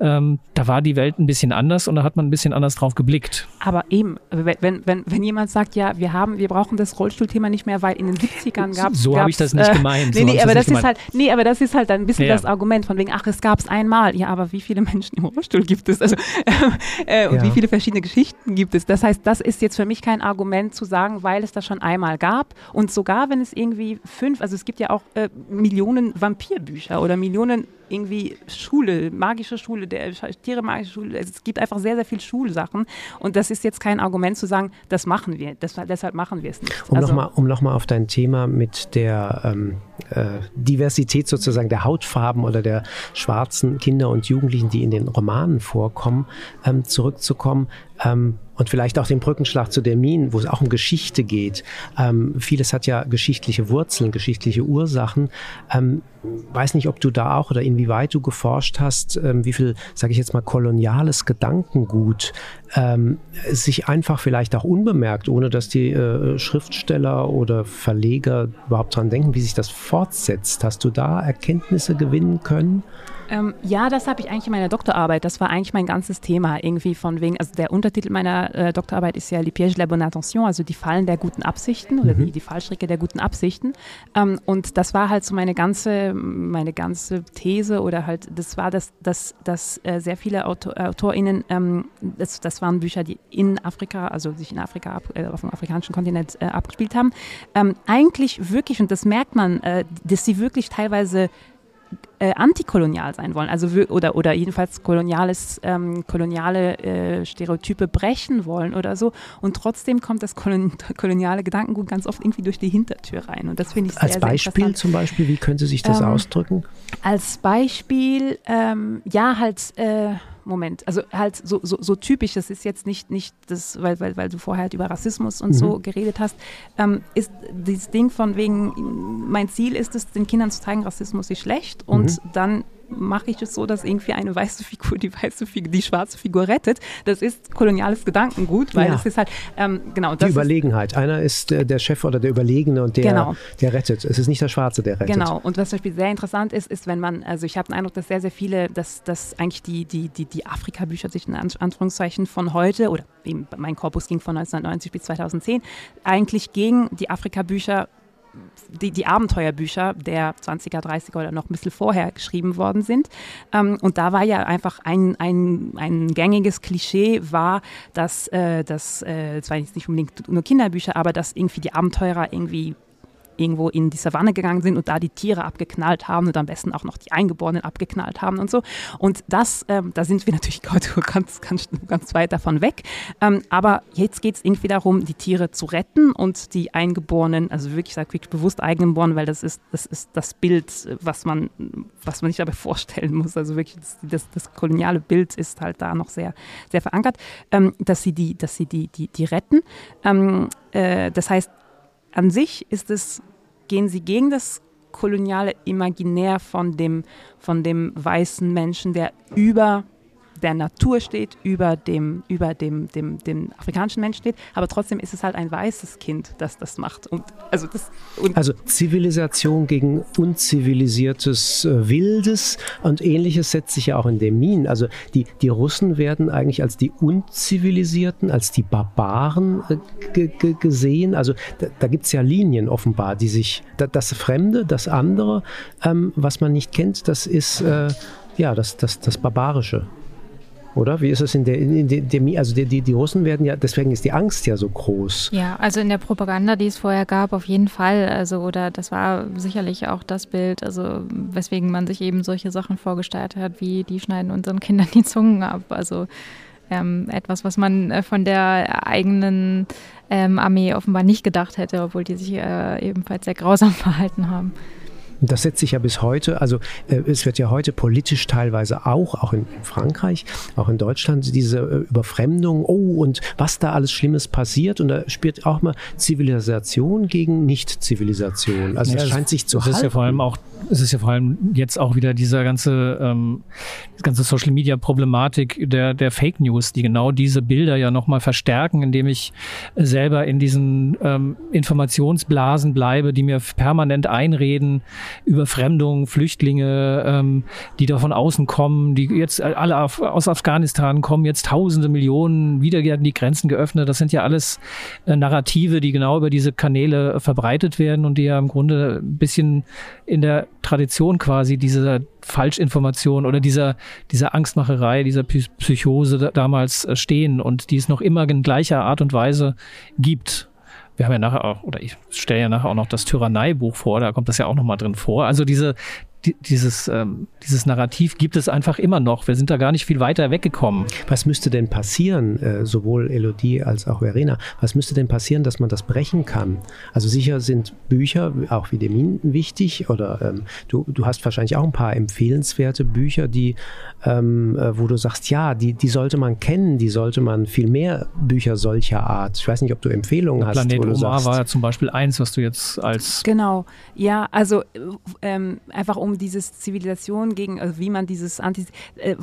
ähm, da war die Welt ein bisschen anders und da hat man ein bisschen anders drauf geblickt. Aber eben, wenn, wenn, wenn jemand sagt, ja, wir haben, wir brauchen das Rollstuhlthema nicht mehr, weil in den 70ern gab es. So habe ich das nicht äh, gemeint. nee, nee, aber das, ist halt, nee, aber das ist halt ein bisschen ja. das Argument von wegen, ach, es gab es einmal. Ja, aber wie viele Menschen im Rollstuhl gibt es? Also, äh, und ja. wie viele verschiedene Geschichten gibt es? Das heißt, das ist jetzt für mich kein Argument zu sagen, weil es das schon einmal gab. Und sogar wenn es irgendwie fünf, also es gibt ja auch äh, Millionen Vampirbücher oder Millionen irgendwie Schule, magische Schule, der Tiere magische Schule. Es gibt einfach sehr, sehr viel Schulsachen. Und das ist jetzt kein Argument zu sagen, das machen wir. Das, deshalb machen wir es nicht. Um also, nochmal um noch auf dein Thema mit der ähm, äh, Diversität sozusagen der Hautfarben oder der schwarzen Kinder und Jugendlichen, die in den Romanen vorkommen, ähm, zurückzukommen. Ähm, und vielleicht auch den Brückenschlag zu der Min, wo es auch um Geschichte geht. Ähm, vieles hat ja geschichtliche Wurzeln, geschichtliche Ursachen. Ähm, weiß nicht, ob du da auch oder inwieweit du geforscht hast, ähm, wie viel, sage ich jetzt mal, koloniales Gedankengut ähm, sich einfach vielleicht auch unbemerkt, ohne dass die äh, Schriftsteller oder Verleger überhaupt dran denken, wie sich das fortsetzt. Hast du da Erkenntnisse gewinnen können? Ähm, ja, das habe ich eigentlich in meiner Doktorarbeit. Das war eigentlich mein ganzes Thema. Irgendwie von wegen, also der Untertitel meiner äh, Doktorarbeit ist ja Les pièges de la bonne intention, also die Fallen der guten Absichten oder mhm. die, die Fallstricke der guten Absichten. Ähm, und das war halt so meine ganze, meine ganze These oder halt, das war das, dass das, äh, sehr viele Autor, AutorInnen, ähm, das, das waren Bücher, die in Afrika, also sich in Afrika, ab, äh, auf dem afrikanischen Kontinent äh, abgespielt haben. Ähm, eigentlich wirklich, und das merkt man, äh, dass sie wirklich teilweise äh, antikolonial sein wollen, also oder, oder jedenfalls koloniales, ähm, koloniale äh, Stereotype brechen wollen oder so. Und trotzdem kommt das kolon koloniale Gedankengut ganz oft irgendwie durch die Hintertür rein. Und das finde ich sehr, Als Beispiel sehr zum Beispiel, wie könnte sich das ähm, ausdrücken? Als Beispiel, ähm, ja, halt. Äh, Moment. Also halt so, so, so, typisch, das ist jetzt nicht, nicht das, weil, weil, weil du vorher halt über Rassismus und mhm. so geredet hast, ähm, ist dieses Ding von wegen, mein Ziel ist es, den Kindern zu zeigen, Rassismus ist schlecht und mhm. dann mache ich es so, dass irgendwie eine weiße Figur die weiße Figur, die schwarze Figur rettet. Das ist koloniales Gedankengut, weil ja. es ist halt, ähm, genau. die Überlegenheit. Einer ist der, der, Chef oder der Überlegene und der, genau. der rettet. Es ist nicht der Schwarze, der rettet. Genau. Und was zum Beispiel sehr interessant ist, ist, wenn man, also ich habe den Eindruck, dass sehr, sehr viele, dass, dass eigentlich die, die, die, die Afrika-Bücher sich in Anführungszeichen von heute, oder eben mein Korpus ging von 1990 bis 2010, eigentlich gegen die Afrika-Bücher die, die Abenteuerbücher der 20er, 30er oder noch ein bisschen vorher geschrieben worden sind. Ähm, und da war ja einfach ein, ein, ein gängiges Klischee war, dass, äh, das, äh, zwar nicht unbedingt nur Kinderbücher, aber dass irgendwie die Abenteurer irgendwie irgendwo in die Savanne gegangen sind und da die Tiere abgeknallt haben und am besten auch noch die Eingeborenen abgeknallt haben und so. Und das, ähm, da sind wir natürlich heute ganz, ganz, ganz weit davon weg. Ähm, aber jetzt geht es irgendwie darum, die Tiere zu retten und die Eingeborenen, also wirklich, ich sage wirklich bewusst Eingeborenen, weil das ist, das ist das Bild, was man, was man sich dabei vorstellen muss. Also wirklich, das, das, das koloniale Bild ist halt da noch sehr, sehr verankert, ähm, dass sie die, dass sie die, die, die retten. Ähm, äh, das heißt, an sich ist es, gehen sie gegen das koloniale Imaginär von dem, von dem weißen Menschen, der über der Natur steht, über dem, über dem, dem, dem afrikanischen Menschen steht, aber trotzdem ist es halt ein weißes Kind, das das macht. Und, also, das, also Zivilisation gegen unzivilisiertes äh, Wildes und ähnliches setzt sich ja auch in dem Min. Also die, die Russen werden eigentlich als die Unzivilisierten, als die Barbaren äh, gesehen. Also da, da gibt es ja Linien offenbar, die sich, das Fremde, das andere, ähm, was man nicht kennt, das ist äh, ja das, das, das Barbarische. Oder? Wie ist es in der, in der, also die, die, die Russen werden ja, deswegen ist die Angst ja so groß. Ja, also in der Propaganda, die es vorher gab, auf jeden Fall. Also, oder das war sicherlich auch das Bild, also weswegen man sich eben solche Sachen vorgestellt hat, wie die schneiden unseren Kindern die Zungen ab. Also ähm, etwas, was man äh, von der eigenen ähm, Armee offenbar nicht gedacht hätte, obwohl die sich äh, ebenfalls sehr grausam verhalten haben. Das setzt sich ja bis heute, also äh, es wird ja heute politisch teilweise auch, auch in, Frankreich, auch in Deutschland, diese äh, Überfremdung, oh, und was da alles Schlimmes passiert. Und da spielt auch mal Zivilisation gegen Nicht-Zivilisation. Also ja, es scheint sich zu halten. Ist ja vor allem auch, es ist ja vor allem jetzt auch wieder dieser ganze, ähm, ganze Social Media Problematik der, der Fake News, die genau diese Bilder ja nochmal verstärken, indem ich selber in diesen ähm, Informationsblasen bleibe, die mir permanent einreden, Überfremdung, Flüchtlinge, ähm, die da von außen kommen, die jetzt alle auf, aus Afghanistan kommen, jetzt tausende Millionen, wieder werden die Grenzen geöffnet. Das sind ja alles äh, Narrative, die genau über diese Kanäle äh, verbreitet werden und die ja im Grunde ein bisschen in der Tradition quasi dieser Falschinformation oder dieser, dieser Angstmacherei, dieser Psychose da, damals äh, stehen und die es noch immer in gleicher Art und Weise gibt wir haben ja nachher auch, oder ich stelle ja nachher auch noch das Tyrannei-Buch vor, da kommt das ja auch nochmal drin vor. Also diese, die, dieses, ähm, dieses Narrativ gibt es einfach immer noch. Wir sind da gar nicht viel weiter weggekommen. Was müsste denn passieren, äh, sowohl Elodie als auch Verena, was müsste denn passieren, dass man das brechen kann? Also sicher sind Bücher, auch wie Demin, wichtig oder ähm, du, du hast wahrscheinlich auch ein paar empfehlenswerte Bücher, die, ähm, äh, wo du sagst, ja, die, die sollte man kennen, die sollte man viel mehr Bücher solcher Art. Ich weiß nicht, ob du Empfehlungen hast. Planet Omar sagst, war ja zum Beispiel eins, was du jetzt als... Genau, ja, also ähm, einfach um um dieses Zivilisation gegen, also wie man dieses Anti, äh,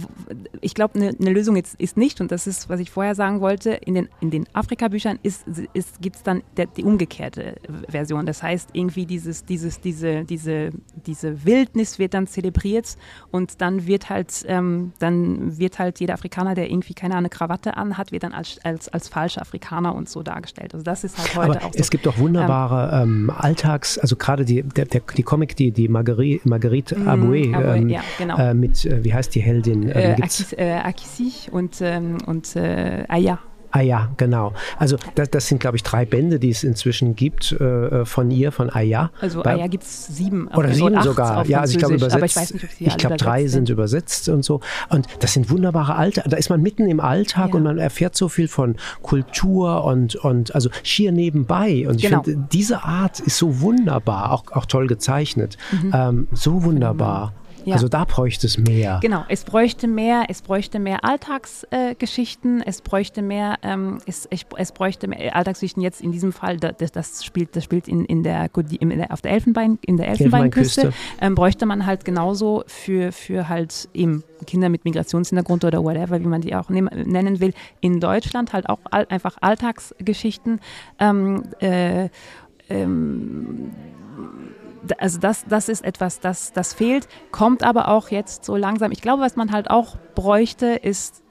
ich glaube, eine ne Lösung jetzt ist nicht, und das ist, was ich vorher sagen wollte, in den, in den Afrika-Büchern ist, ist, gibt es dann der, die umgekehrte Version. Das heißt, irgendwie dieses, dieses, diese, diese, diese Wildnis wird dann zelebriert und dann wird halt, ähm, dann wird halt jeder Afrikaner, der irgendwie keine Ahnung, Krawatte anhat, wird dann als, als, als falscher Afrikaner und so dargestellt. Also das ist halt heute Aber auch so. Es gibt doch wunderbare ähm, Alltags, also gerade die, der, der, die Comic, die, die Marguerite, Marguerite Marguerite mm, Aboué, ähm, ja, genau. äh, mit, äh, wie heißt die Heldin? Ähm, äh, Akisi und, ähm, und äh, Aya. Ah ja, genau. Also das, das sind, glaube ich, drei Bände, die es inzwischen gibt äh, von ihr, von Aya. Also Bei, Aya gibt es sieben. Oder sieben sogar. Ja, also ich glaube übersetzt. Ich Ich glaube, drei sind übersetzt und so. Und das sind wunderbare Alltag. Da ist man mitten im Alltag ja. und man erfährt so viel von Kultur und, und also schier nebenbei. Und ich genau. finde, diese Art ist so wunderbar, auch, auch toll gezeichnet. Mhm. Ähm, so wunderbar. Ja. Also da bräuchte es mehr. Genau, es bräuchte mehr, es bräuchte mehr Alltagsgeschichten, äh, es bräuchte mehr, ähm, es, es, es, bräuchte mehr Alltagsgeschichten jetzt in diesem Fall, das, das spielt, das spielt in, in der, in der, auf der Elfenbein, in der Elfenbeinküste, ähm, bräuchte man halt genauso für, für halt eben Kinder mit Migrationshintergrund oder whatever, wie man die auch nennen will, in Deutschland halt auch all, einfach Alltagsgeschichten. Ähm, äh, ähm, also das, das ist etwas, das, das fehlt, kommt aber auch jetzt so langsam. Ich glaube, was man halt auch bräuchte, ist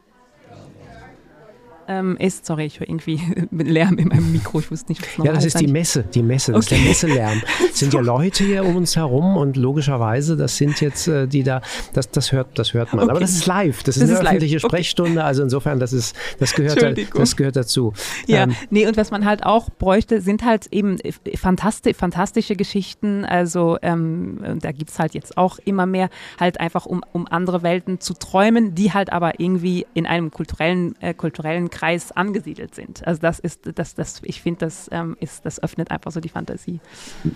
ähm, ist. Sorry, ich höre irgendwie Lärm in meinem Mikro. Ich wusste nicht, was noch Ja, das ist die Messe. Die Messe, das okay. ist der Messelärm. Es sind ja Leute hier um uns herum und logischerweise, das sind jetzt äh, die da, das, das, hört, das hört man. Okay. Aber das ist live. Das ist das eine ist öffentliche live. Sprechstunde. Okay. Also insofern, das, ist, das, gehört da, das gehört dazu. Ja, ähm, nee, und was man halt auch bräuchte, sind halt eben fantasti fantastische Geschichten. Also ähm, da gibt es halt jetzt auch immer mehr, halt einfach um, um andere Welten zu träumen, die halt aber irgendwie in einem kulturellen, äh, kulturellen Kreis angesiedelt sind. Also das ist, das, das, ich finde, das ähm, ist, das öffnet einfach so die Fantasie.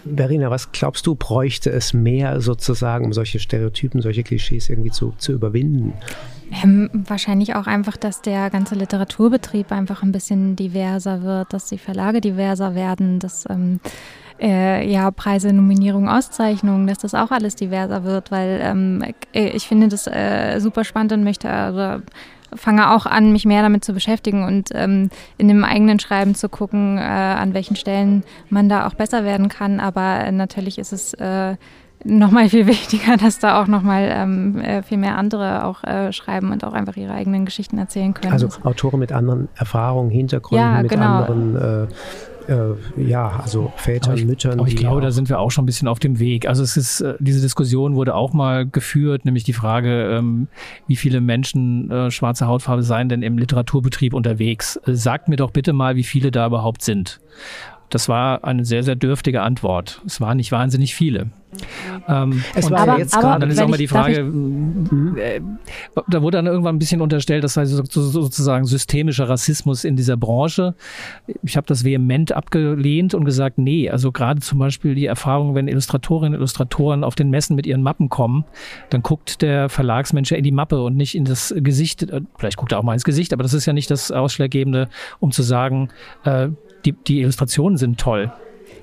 Verena, was glaubst du, bräuchte es mehr sozusagen, um solche Stereotypen, solche Klischees irgendwie zu, zu überwinden? Ähm, wahrscheinlich auch einfach, dass der ganze Literaturbetrieb einfach ein bisschen diverser wird, dass die Verlage diverser werden, dass ähm, äh, ja, Preise, Nominierungen, Auszeichnungen, dass das auch alles diverser wird, weil ähm, ich finde das äh, super spannend und möchte, also fange auch an, mich mehr damit zu beschäftigen und ähm, in dem eigenen Schreiben zu gucken, äh, an welchen Stellen man da auch besser werden kann. Aber natürlich ist es äh, nochmal viel wichtiger, dass da auch nochmal ähm, äh, viel mehr andere auch äh, schreiben und auch einfach ihre eigenen Geschichten erzählen können. Also Autoren mit anderen Erfahrungen, Hintergründen, ja, mit genau. anderen äh, ja, also Vätern, ich, Müttern. ich glaube, da sind wir auch schon ein bisschen auf dem Weg. Also es ist, äh, diese Diskussion wurde auch mal geführt, nämlich die Frage, ähm, wie viele Menschen äh, schwarze Hautfarbe seien denn im Literaturbetrieb unterwegs? Äh, sagt mir doch bitte mal, wie viele da überhaupt sind. Das war eine sehr, sehr dürftige Antwort. Es waren nicht wahnsinnig viele. Ähm, es war aber, jetzt gerade. Dann ist auch mal die Frage, mhm. äh, da wurde dann irgendwann ein bisschen unterstellt, das sei so, sozusagen systemischer Rassismus in dieser Branche. Ich habe das vehement abgelehnt und gesagt, nee, also gerade zum Beispiel die Erfahrung, wenn Illustratorinnen und Illustratoren auf den Messen mit ihren Mappen kommen, dann guckt der Verlagsmensch ja in die Mappe und nicht in das Gesicht. Äh, vielleicht guckt er auch mal ins Gesicht, aber das ist ja nicht das Ausschlaggebende, um zu sagen, äh, die, die Illustrationen sind toll.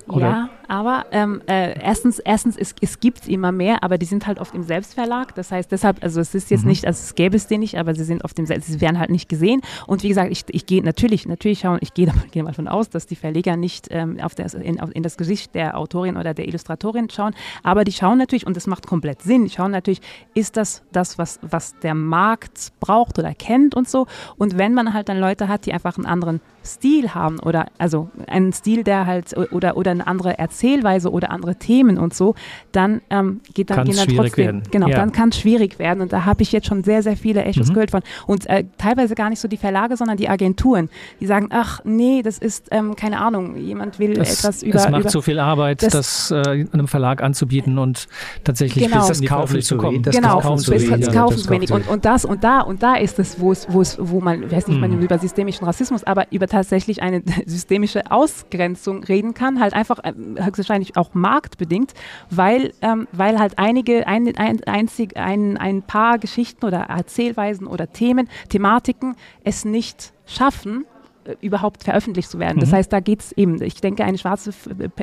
Oder? Ja, aber ähm, äh, erstens, erstens es, es gibt immer mehr, aber die sind halt oft im Selbstverlag. Das heißt deshalb, also es ist jetzt mhm. nicht, also es gäbe es den nicht, aber sie sind auf dem sie werden halt nicht gesehen. Und wie gesagt, ich, ich gehe natürlich, natürlich schauen, ich gehe geh mal davon aus, dass die Verleger nicht ähm, auf das, in, auf, in das Gesicht der Autorin oder der Illustratorin schauen, aber die schauen natürlich, und das macht komplett Sinn, die schauen natürlich, ist das das, was, was der Markt braucht oder kennt und so. Und wenn man halt dann Leute hat, die einfach einen anderen Stil haben oder also einen Stil, der halt oder oder eine andere Erzählweise oder andere Themen und so, dann ähm, geht dann, gehen dann trotzdem werden. genau, ja. dann kann es schwierig werden und da habe ich jetzt schon sehr sehr viele Echos mhm. gehört von und äh, teilweise gar nicht so die Verlage, sondern die Agenturen, die sagen, ach nee, das ist ähm, keine Ahnung, jemand will das, etwas über es macht über, so viel Arbeit, das, das äh, einem Verlag anzubieten und tatsächlich genau. bis die kaufen zu kommen. Das genau, kaufen zu wenig. Das kaufen zu wenig und, und das und da und da ist es, wo es wo es wo man, weiß nicht, mhm. man über systemischen Rassismus, aber über tatsächlich eine systemische Ausgrenzung reden kann, halt einfach äh, höchstwahrscheinlich auch marktbedingt, weil, ähm, weil halt einige, ein, ein, einzig, ein, ein paar Geschichten oder Erzählweisen oder Themen, Thematiken es nicht schaffen, äh, überhaupt veröffentlicht zu werden. Mhm. Das heißt, da geht es eben, ich denke, eine schwarze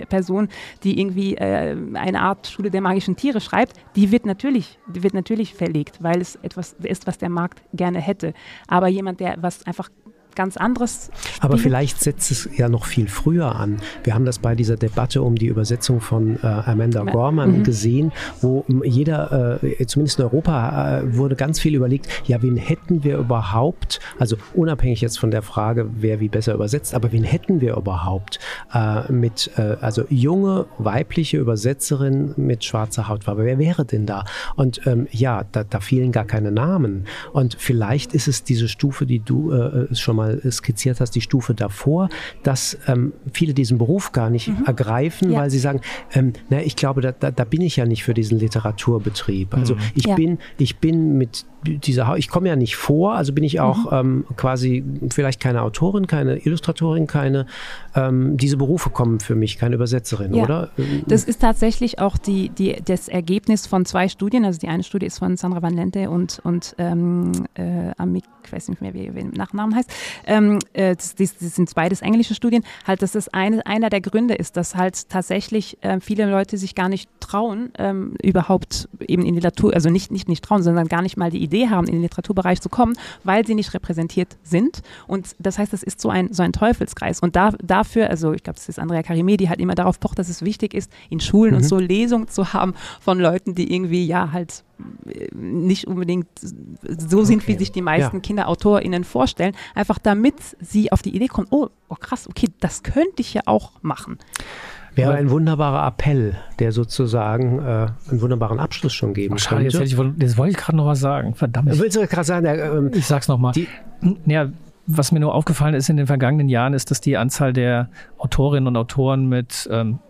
Person, die irgendwie äh, eine Art Schule der magischen Tiere schreibt, die wird natürlich, die wird natürlich verlegt, weil es etwas ist, was der Markt gerne hätte. Aber jemand, der was einfach ganz anderes. Spielt. Aber vielleicht setzt es ja noch viel früher an. Wir haben das bei dieser Debatte um die Übersetzung von äh, Amanda Gorman mhm. gesehen, wo jeder, äh, zumindest in Europa, äh, wurde ganz viel überlegt, ja, wen hätten wir überhaupt, also unabhängig jetzt von der Frage, wer wie besser übersetzt, aber wen hätten wir überhaupt äh, mit, äh, also junge weibliche Übersetzerin mit schwarzer Hautfarbe, wer wäre denn da? Und ähm, ja, da, da fielen gar keine Namen. Und vielleicht ist es diese Stufe, die du äh, schon mal mal skizziert hast, die Stufe davor, dass ähm, viele diesen Beruf gar nicht mhm. ergreifen, ja. weil sie sagen, ähm, na, ich glaube, da, da, da, bin ich ja nicht für diesen Literaturbetrieb. Also mhm. ich ja. bin, ich bin mit dieser, ich komme ja nicht vor, also bin ich auch mhm. ähm, quasi vielleicht keine Autorin, keine Illustratorin, keine, ähm, diese Berufe kommen für mich, keine Übersetzerin, ja. oder? Das ist tatsächlich auch die, die, das Ergebnis von zwei Studien, also die eine Studie ist von Sandra Van Lente und, und ähm, äh, Amik, ich weiß nicht mehr, wie, der Nachnamen heißt, ähm, äh, das, das, sind beides englische Studien, halt, dass das eine, einer der Gründe ist, dass halt tatsächlich äh, viele Leute sich gar nicht trauen, ähm, überhaupt eben in die Literatur, also nicht, nicht, nicht trauen, sondern gar nicht mal die Idee haben, in den Literaturbereich zu kommen, weil sie nicht repräsentiert sind. Und das heißt, das ist so ein, so ein Teufelskreis. Und da, dafür, also ich glaube, das ist Andrea Karimé, die halt immer darauf pocht, dass es wichtig ist, in Schulen mhm. und so Lesungen zu haben von Leuten, die irgendwie ja halt nicht unbedingt so sind, okay. wie sich die meisten ja. KinderautorInnen vorstellen, einfach damit sie auf die Idee kommen, oh, oh krass, okay, das könnte ich ja auch machen. Wäre ein wunderbarer Appell, der sozusagen äh, einen wunderbaren Abschluss schon geben Schade, könnte. Jetzt, ich, jetzt wollte ich gerade noch was sagen. Verdammt. Willst du gerade sagen? Der, ähm, ich sag's nochmal. Ja, was mir nur aufgefallen ist in den vergangenen Jahren, ist, dass die Anzahl der Autorinnen und Autoren mit ähm,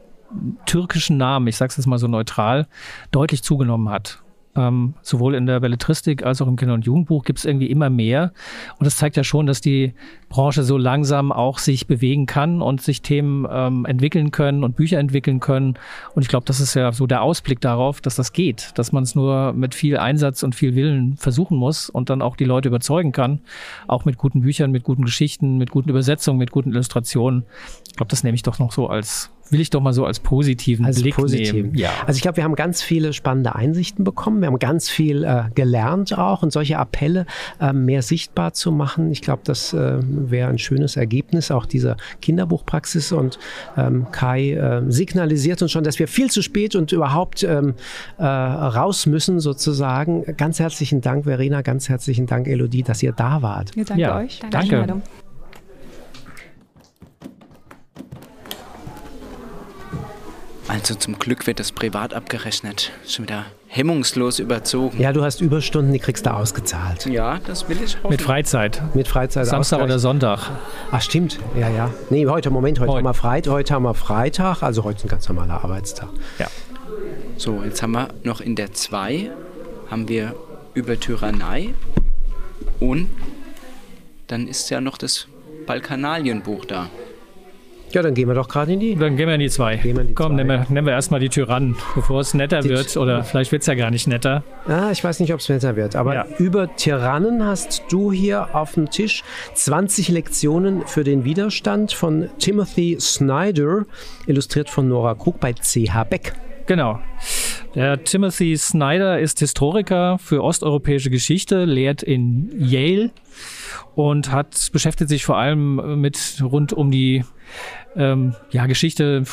türkischen Namen, ich sage es jetzt mal so neutral, deutlich zugenommen hat. Ähm, sowohl in der Belletristik als auch im Kinder- und Jugendbuch gibt es irgendwie immer mehr. Und das zeigt ja schon, dass die Branche so langsam auch sich bewegen kann und sich Themen ähm, entwickeln können und Bücher entwickeln können. Und ich glaube, das ist ja so der Ausblick darauf, dass das geht, dass man es nur mit viel Einsatz und viel Willen versuchen muss und dann auch die Leute überzeugen kann, auch mit guten Büchern, mit guten Geschichten, mit guten Übersetzungen, mit guten Illustrationen. Ich glaube, das nehme ich doch noch so als will ich doch mal so als positiven als Blick positiv. nehmen. Ja. Also ich glaube, wir haben ganz viele spannende Einsichten bekommen. Wir haben ganz viel äh, gelernt auch und solche Appelle äh, mehr sichtbar zu machen. Ich glaube, das äh, wäre ein schönes Ergebnis auch dieser Kinderbuchpraxis. Und ähm, Kai äh, signalisiert uns schon, dass wir viel zu spät und überhaupt ähm, äh, raus müssen sozusagen. Ganz herzlichen Dank, Verena. Ganz herzlichen Dank, Elodie, dass ihr da wart. Ja, danke Ja, euch. die danke. Also zum Glück wird das privat abgerechnet. Schon wieder hemmungslos überzogen. Ja, du hast Überstunden, die kriegst du ausgezahlt. Ja, das will ich hoffen. Mit Freizeit. Mit Freizeit Samstag oder Sonntag. Ach stimmt, ja, ja. Nee, heute, Moment, heute, Heute. haben wir Freitag, heute haben wir Freitag, also heute ist ein ganz normaler Arbeitstag. Ja. So, jetzt haben wir noch in der 2 haben wir über Tyrannei und dann ist ja noch das Balkanalienbuch da. Ja, dann gehen wir doch gerade in die. Dann gehen wir in die zwei. In die Komm, zwei. nehmen wir, nehmen wir erstmal die Tyrannen, bevor es netter Die- wird. Oder vielleicht wird es ja gar nicht netter. Ah, ich weiß nicht, ob es besser wird, aber Ja. über Tyrannen hast du hier auf dem Tisch 20 Lektionen für den Widerstand von Timothy Snyder, illustriert von Nora Krug bei CH Beck. Genau. Der Timothy Snyder ist Historiker für osteuropäische Geschichte, lehrt in Yale und hat beschäftigt sich vor allem mit rund um die ähm, ja, Geschichte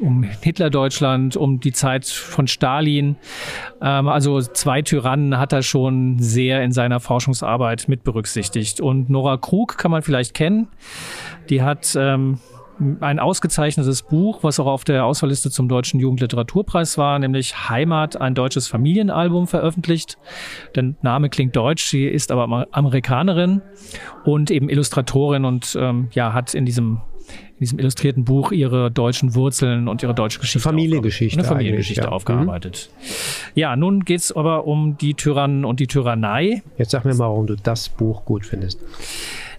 um Hitlerdeutschland, um die Zeit von Stalin. Ähm, also zwei Tyrannen hat er schon sehr in seiner Forschungsarbeit mit berücksichtigt. Und Nora Krug kann man vielleicht kennen. Die hat ähm, ein ausgezeichnetes Buch, was auch auf der Auswahlliste zum Deutschen Jugendliteraturpreis war, nämlich Heimat, ein deutsches Familienalbum veröffentlicht. Der Name klingt deutsch, sie ist aber Amer- Amerikanerin und eben Illustratorin und ähm, ja, hat in diesem in diesem illustrierten Buch ihre deutschen Wurzeln und ihre deutsche Geschichte Familiengeschichte eine Familiengeschichte ja. aufgearbeitet. Ja, nun geht's aber um die Tyrannen und die Tyrannei. Jetzt sag mir mal, warum du das Buch gut findest.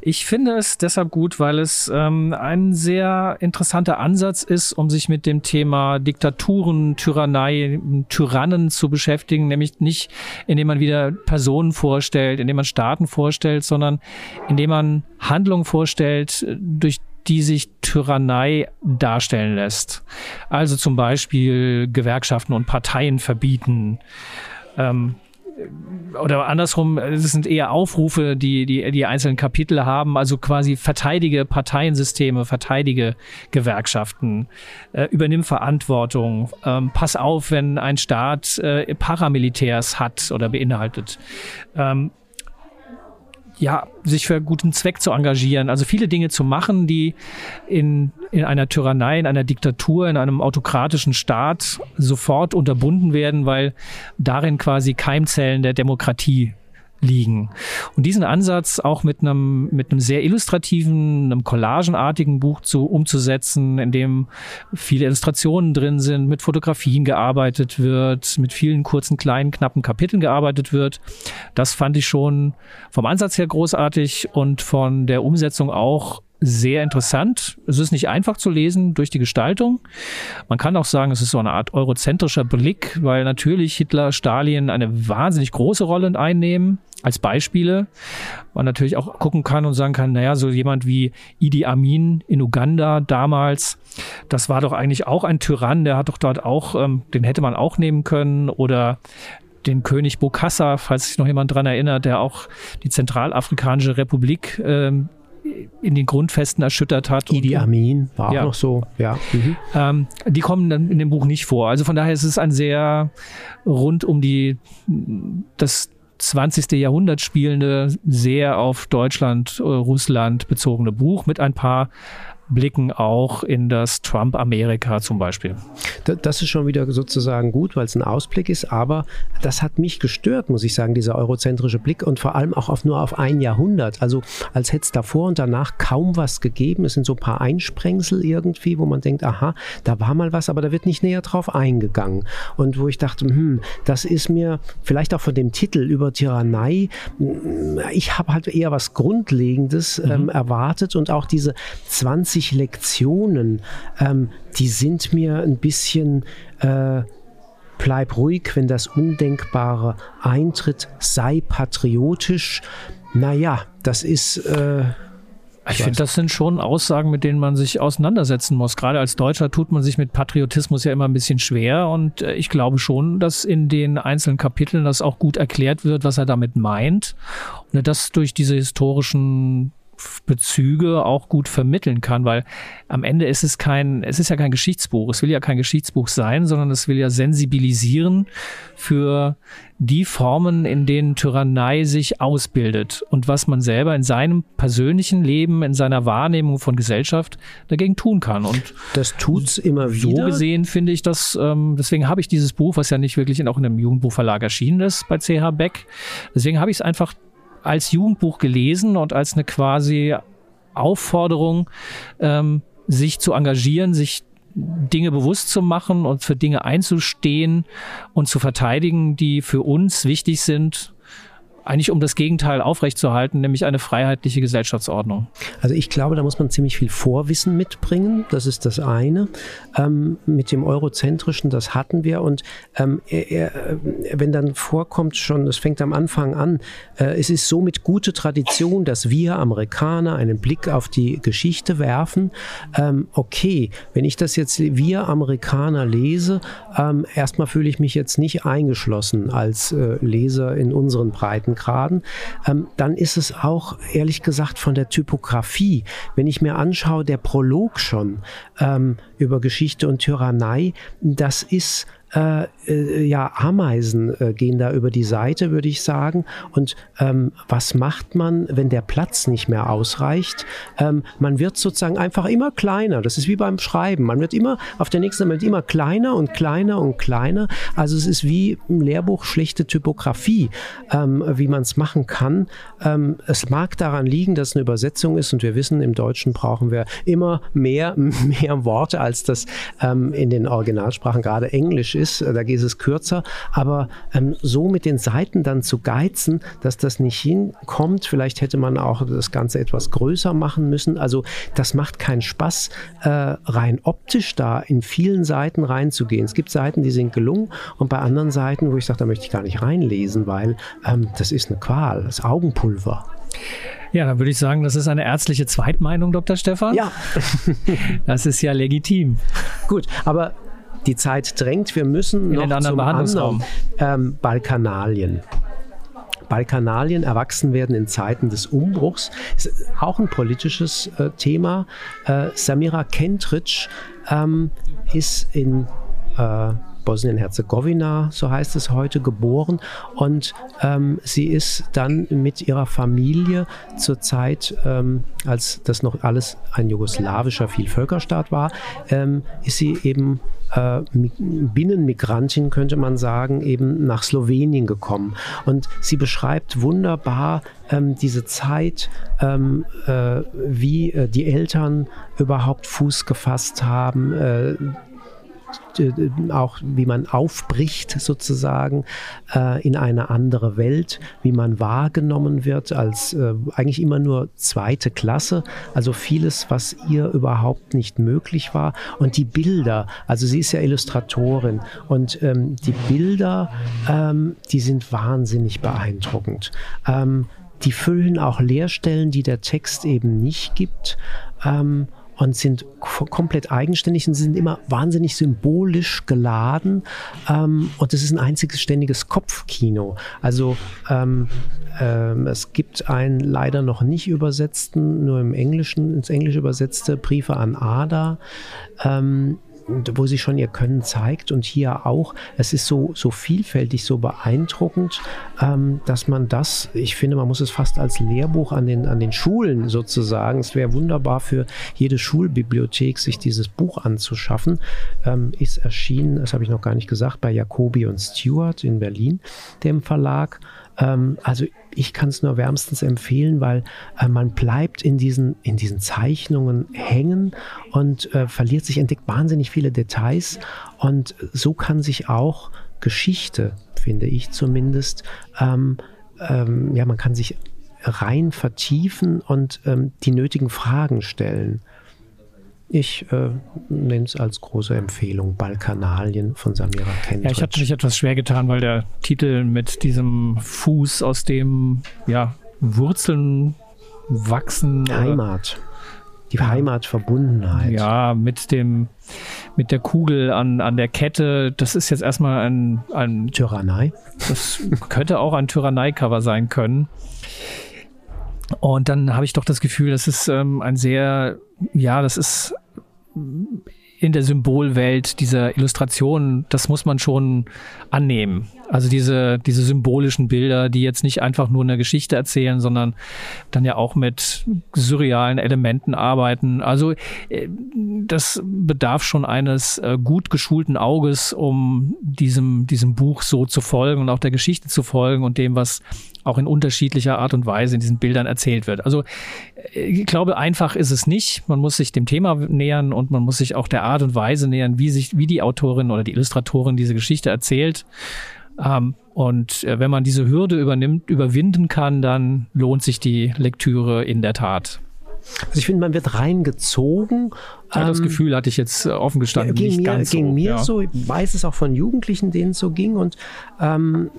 Ich finde es deshalb gut, weil es ähm, ein sehr interessanter Ansatz ist, um sich mit dem Thema Diktaturen, Tyrannei, Tyrannen zu beschäftigen, nämlich nicht, indem man wieder Personen vorstellt, indem man Staaten vorstellt, sondern indem man Handlungen vorstellt, durch die sich Tyrannei darstellen lässt. Also zum Beispiel Gewerkschaften und Parteien verbieten. Ähm, oder andersrum, es sind eher Aufrufe, die, die die einzelnen Kapitel haben, also quasi verteidige Parteiensysteme, verteidige Gewerkschaften, äh, übernimm Verantwortung, ähm, pass auf, wenn ein Staat äh, Paramilitärs hat oder beinhaltet. Ähm, ja, sich für guten Zweck zu engagieren, also viele Dinge zu machen, die in, in einer Tyrannei, in einer Diktatur, in einem autokratischen Staat sofort unterbunden werden, weil darin quasi Keimzellen der Demokratie liegen. Und diesen Ansatz auch mit einem, mit einem sehr illustrativen, einem collagenartigen Buch zu, umzusetzen, in dem viele Illustrationen drin sind, mit Fotografien gearbeitet wird, mit vielen kurzen, kleinen, knappen Kapiteln gearbeitet wird, das fand ich schon vom Ansatz her großartig und von der Umsetzung auch sehr interessant. Es ist nicht einfach zu lesen durch die Gestaltung. Man kann auch sagen, es ist so eine Art eurozentrischer Blick, weil natürlich Hitler, Stalin eine wahnsinnig große Rolle einnehmen als Beispiele. Man natürlich auch gucken kann und sagen kann, naja, so jemand wie Idi Amin in Uganda damals, das war doch eigentlich auch ein Tyrann, der hat doch dort auch, ähm, den hätte man auch nehmen können oder den König Bokassa, falls sich noch jemand dran erinnert, der auch die Zentralafrikanische Republik ähm, in den Grundfesten erschüttert hat. Idi Amin war auch Ja. noch so, ja. Mhm. ähm, die kommen dann in dem Buch nicht vor. Also von daher ist es ein sehr rund um die das 20. Jahrhundert spielende, sehr auf Deutschland, äh, Russland bezogene Buch mit ein paar Blicken auch in das Trump-Amerika zum Beispiel. Da- Das ist schon wieder sozusagen gut, weil es ein Ausblick ist, aber das hat mich gestört, muss ich sagen, dieser eurozentrische Blick und vor allem auch auf nur auf ein Jahrhundert. Also als hätte es davor und danach kaum was gegeben. Es sind so ein paar Einsprengsel irgendwie, wo man denkt, aha, da war mal was, aber da wird nicht näher drauf eingegangen. Und wo ich dachte, hm, das ist mir vielleicht auch von dem Titel über Tyrannei, mm, ich habe halt eher was Grundlegendes ähm, erwartet und auch diese 20 Lektionen, ähm, die sind mir ein bisschen äh, bleib ruhig, wenn das Undenkbare eintritt, sei patriotisch. Naja, das ist, äh, Ich, ich finde, das sind schon Aussagen, mit denen man sich auseinandersetzen muss. Gerade als Deutscher tut man sich mit Patriotismus ja immer ein bisschen schwer. Und äh, ich glaube schon, dass in den einzelnen Kapiteln das auch gut erklärt wird, was er damit meint. Und das durch diese historischen Bezüge auch gut vermitteln kann, weil am Ende ist es kein, es ist ja kein Geschichtsbuch. Es will ja kein Geschichtsbuch sein, sondern es will ja sensibilisieren für die Formen, in denen Tyrannei sich ausbildet und was man selber in seinem persönlichen Leben, in seiner Wahrnehmung von Gesellschaft dagegen tun kann. Und das tut's immer wieder. So gesehen finde ich das, ähm, deswegen habe ich dieses Buch, was ja nicht wirklich in, auch in einem Jugendbuchverlag erschienen ist bei CH Beck, deswegen habe ich es einfach als Jugendbuch gelesen und als eine quasi Aufforderung, ähm, sich zu engagieren, sich Dinge bewusst zu machen und für Dinge einzustehen und zu verteidigen, die für uns wichtig sind eigentlich um das Gegenteil aufrechtzuerhalten, nämlich eine freiheitliche Gesellschaftsordnung. Also ich glaube, da muss man ziemlich viel Vorwissen mitbringen. Das ist das eine. Ähm, mit dem Eurozentrischen, das hatten wir. Und ähm, er, wenn dann vorkommt schon, das fängt am Anfang an, äh, es ist so mit gute Tradition, dass wir Amerikaner einen Blick auf die Geschichte werfen. Ähm, okay, wenn ich das jetzt wir Amerikaner lese, ähm, erstmal fühle ich mich jetzt nicht eingeschlossen als äh, Leser in unseren Breiten Breitengraden, ähm, dann ist es auch ehrlich gesagt von der Typografie, wenn ich mir anschaue, der Prolog schon ähm, über Geschichte und Tyrannei, das ist äh, äh, ja, Ameisen äh, gehen da über die Seite, würde ich sagen. Und ähm, was macht man, wenn der Platz nicht mehr ausreicht? Ähm, man wird sozusagen einfach immer kleiner. Das ist wie beim Schreiben. Man wird immer auf der nächsten Moment immer kleiner und kleiner und kleiner. Also es ist wie im Lehrbuch schlechte Typografie, ähm, wie man es machen kann. Ähm, es mag daran liegen, dass es eine Übersetzung ist und wir wissen, im Deutschen brauchen wir immer mehr, mehr Worte, als das ähm, in den Originalsprachen gerade Englisch ist ist, äh, da geht es kürzer, aber ähm, so mit den Seiten dann zu geizen, dass das nicht hinkommt, vielleicht hätte man auch das Ganze etwas größer machen müssen. Also das macht keinen Spaß, äh, rein optisch da in vielen Seiten reinzugehen. Es gibt Seiten, die sind gelungen und bei anderen Seiten, wo ich sage, da möchte ich gar nicht reinlesen, weil ähm, das ist eine Qual, das ist Augenpulver. Ja, dann würde ich sagen, das ist eine ärztliche Zweitmeinung, Dr. Stefan. Ja. das ist ja legitim. Gut, aber die Zeit drängt. Wir müssen In noch zum anderen ähm, Balkanalien. Balkanalien erwachsen werden in Zeiten des Umbruchs. Ist auch ein politisches äh, Thema. Äh, Samira Kentric ähm, ist in äh, Bosnien-Herzegowina, so heißt es heute, geboren. Und ähm, sie ist dann mit ihrer Familie zur Zeit, ähm, als das noch alles ein jugoslawischer Vielvölkerstaat war, ähm, ist sie eben äh, Binnenmigrantin, könnte man sagen, eben nach Slowenien gekommen. Und sie beschreibt wunderbar ähm, diese Zeit, ähm, äh, wie äh, die Eltern überhaupt Fuß gefasst haben, äh, auch wie man aufbricht sozusagen äh, in eine andere Welt, wie man wahrgenommen wird als äh, eigentlich immer nur zweite Klasse, also vieles, was ihr überhaupt nicht möglich war und die Bilder, also sie ist ja Illustratorin und ähm, die Bilder, ähm, die sind wahnsinnig beeindruckend. Ähm, die füllen auch Leerstellen, die der Text eben nicht gibt. Ähm, und sind komplett eigenständig und sind immer wahnsinnig symbolisch geladen. Ähm, und es ist ein einziges ständiges Kopfkino. Also ähm, ähm, es gibt einen leider noch nicht übersetzten, nur im Englischen, ins Englische übersetzte Briefe an Ada. Ähm, wo sie schon ihr Können zeigt und hier auch. Es ist so, so vielfältig, so beeindruckend, ähm, dass man das, ich finde, man muss es fast als Lehrbuch an den, an den Schulen sozusagen, es wäre wunderbar für jede Schulbibliothek, sich dieses Buch anzuschaffen, ähm, ist erschienen, das habe ich noch gar nicht gesagt, bei Jacobi und Stewart in Berlin, dem Verlag. Ähm, also ich kann es nur wärmstens empfehlen, weil äh, man bleibt in diesen, in diesen Zeichnungen hängen und äh, verliert sich, entdeckt wahnsinnig viele Details. Und so kann sich auch Geschichte, finde ich zumindest, ähm, ähm, ja, man kann sich rein vertiefen und ähm, die nötigen Fragen stellen. Ich äh, nenne es als große Empfehlung Balkanalien von Samira Kendrick. Ja, ich hatte mich etwas schwer getan, weil der Titel mit diesem Fuß, aus dem ja, Wurzeln wachsen. Heimat. Die Heimatverbundenheit. Ja, mit dem, mit der Kugel an, an der Kette. Das ist jetzt erstmal ein, ein Tyrannei. Das könnte auch ein Tyrannei-Cover sein können. Und dann habe ich doch das Gefühl, das ist ähm, ein sehr, ja, das ist in der Symbolwelt dieser Illustrationen, das muss man schon annehmen. Also diese, diese symbolischen Bilder, die jetzt nicht einfach nur eine Geschichte erzählen, sondern dann ja auch mit surrealen Elementen arbeiten. Also äh, das bedarf schon eines äh, gut geschulten Auges, um diesem, diesem Buch so zu folgen und auch der Geschichte zu folgen und dem, was auch in unterschiedlicher Art und Weise in diesen Bildern erzählt wird. Also äh, ich glaube, einfach ist es nicht. Man muss sich dem Thema nähern und man muss sich auch der Art und Weise nähern, wie sich, wie die Autorin oder die Illustratorin diese Geschichte erzählt. Ähm, und äh, wenn man diese Hürde übernimmt, überwinden kann, dann lohnt sich die Lektüre in der Tat. Also ich finde, man wird reingezogen. Ja, das ähm, Gefühl hatte ich jetzt äh, offen gestanden ging nicht mir, ganz ging so. mir ja. so. Ich weiß es auch von Jugendlichen, denen es so ging. Und ähm,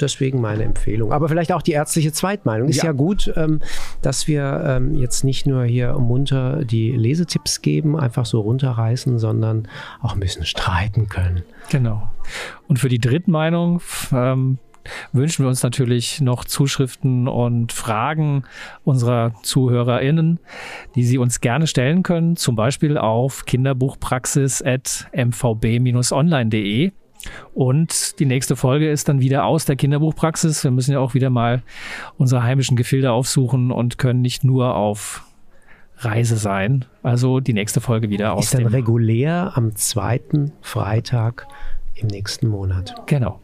Deswegen meine Empfehlung. Aber vielleicht auch die ärztliche Zweitmeinung. Ist ja, ja gut, ähm, dass wir ähm, jetzt nicht nur hier munter die Lesetipps geben, einfach so runterreißen, sondern auch ein bisschen streiten können. Genau. Und für die Drittmeinung ähm, wünschen wir uns natürlich noch Zuschriften und Fragen unserer ZuhörerInnen, die Sie uns gerne stellen können, zum Beispiel auf kinderbuchpraxis.mvb-online.de. Und die nächste Folge ist dann wieder aus der Kinderbuchpraxis. Wir müssen ja auch wieder mal unsere heimischen Gefilde aufsuchen und können nicht nur auf Reise sein. Also die nächste Folge wieder aus. Ist dann regulär am zweiten Freitag im nächsten Monat. Genau.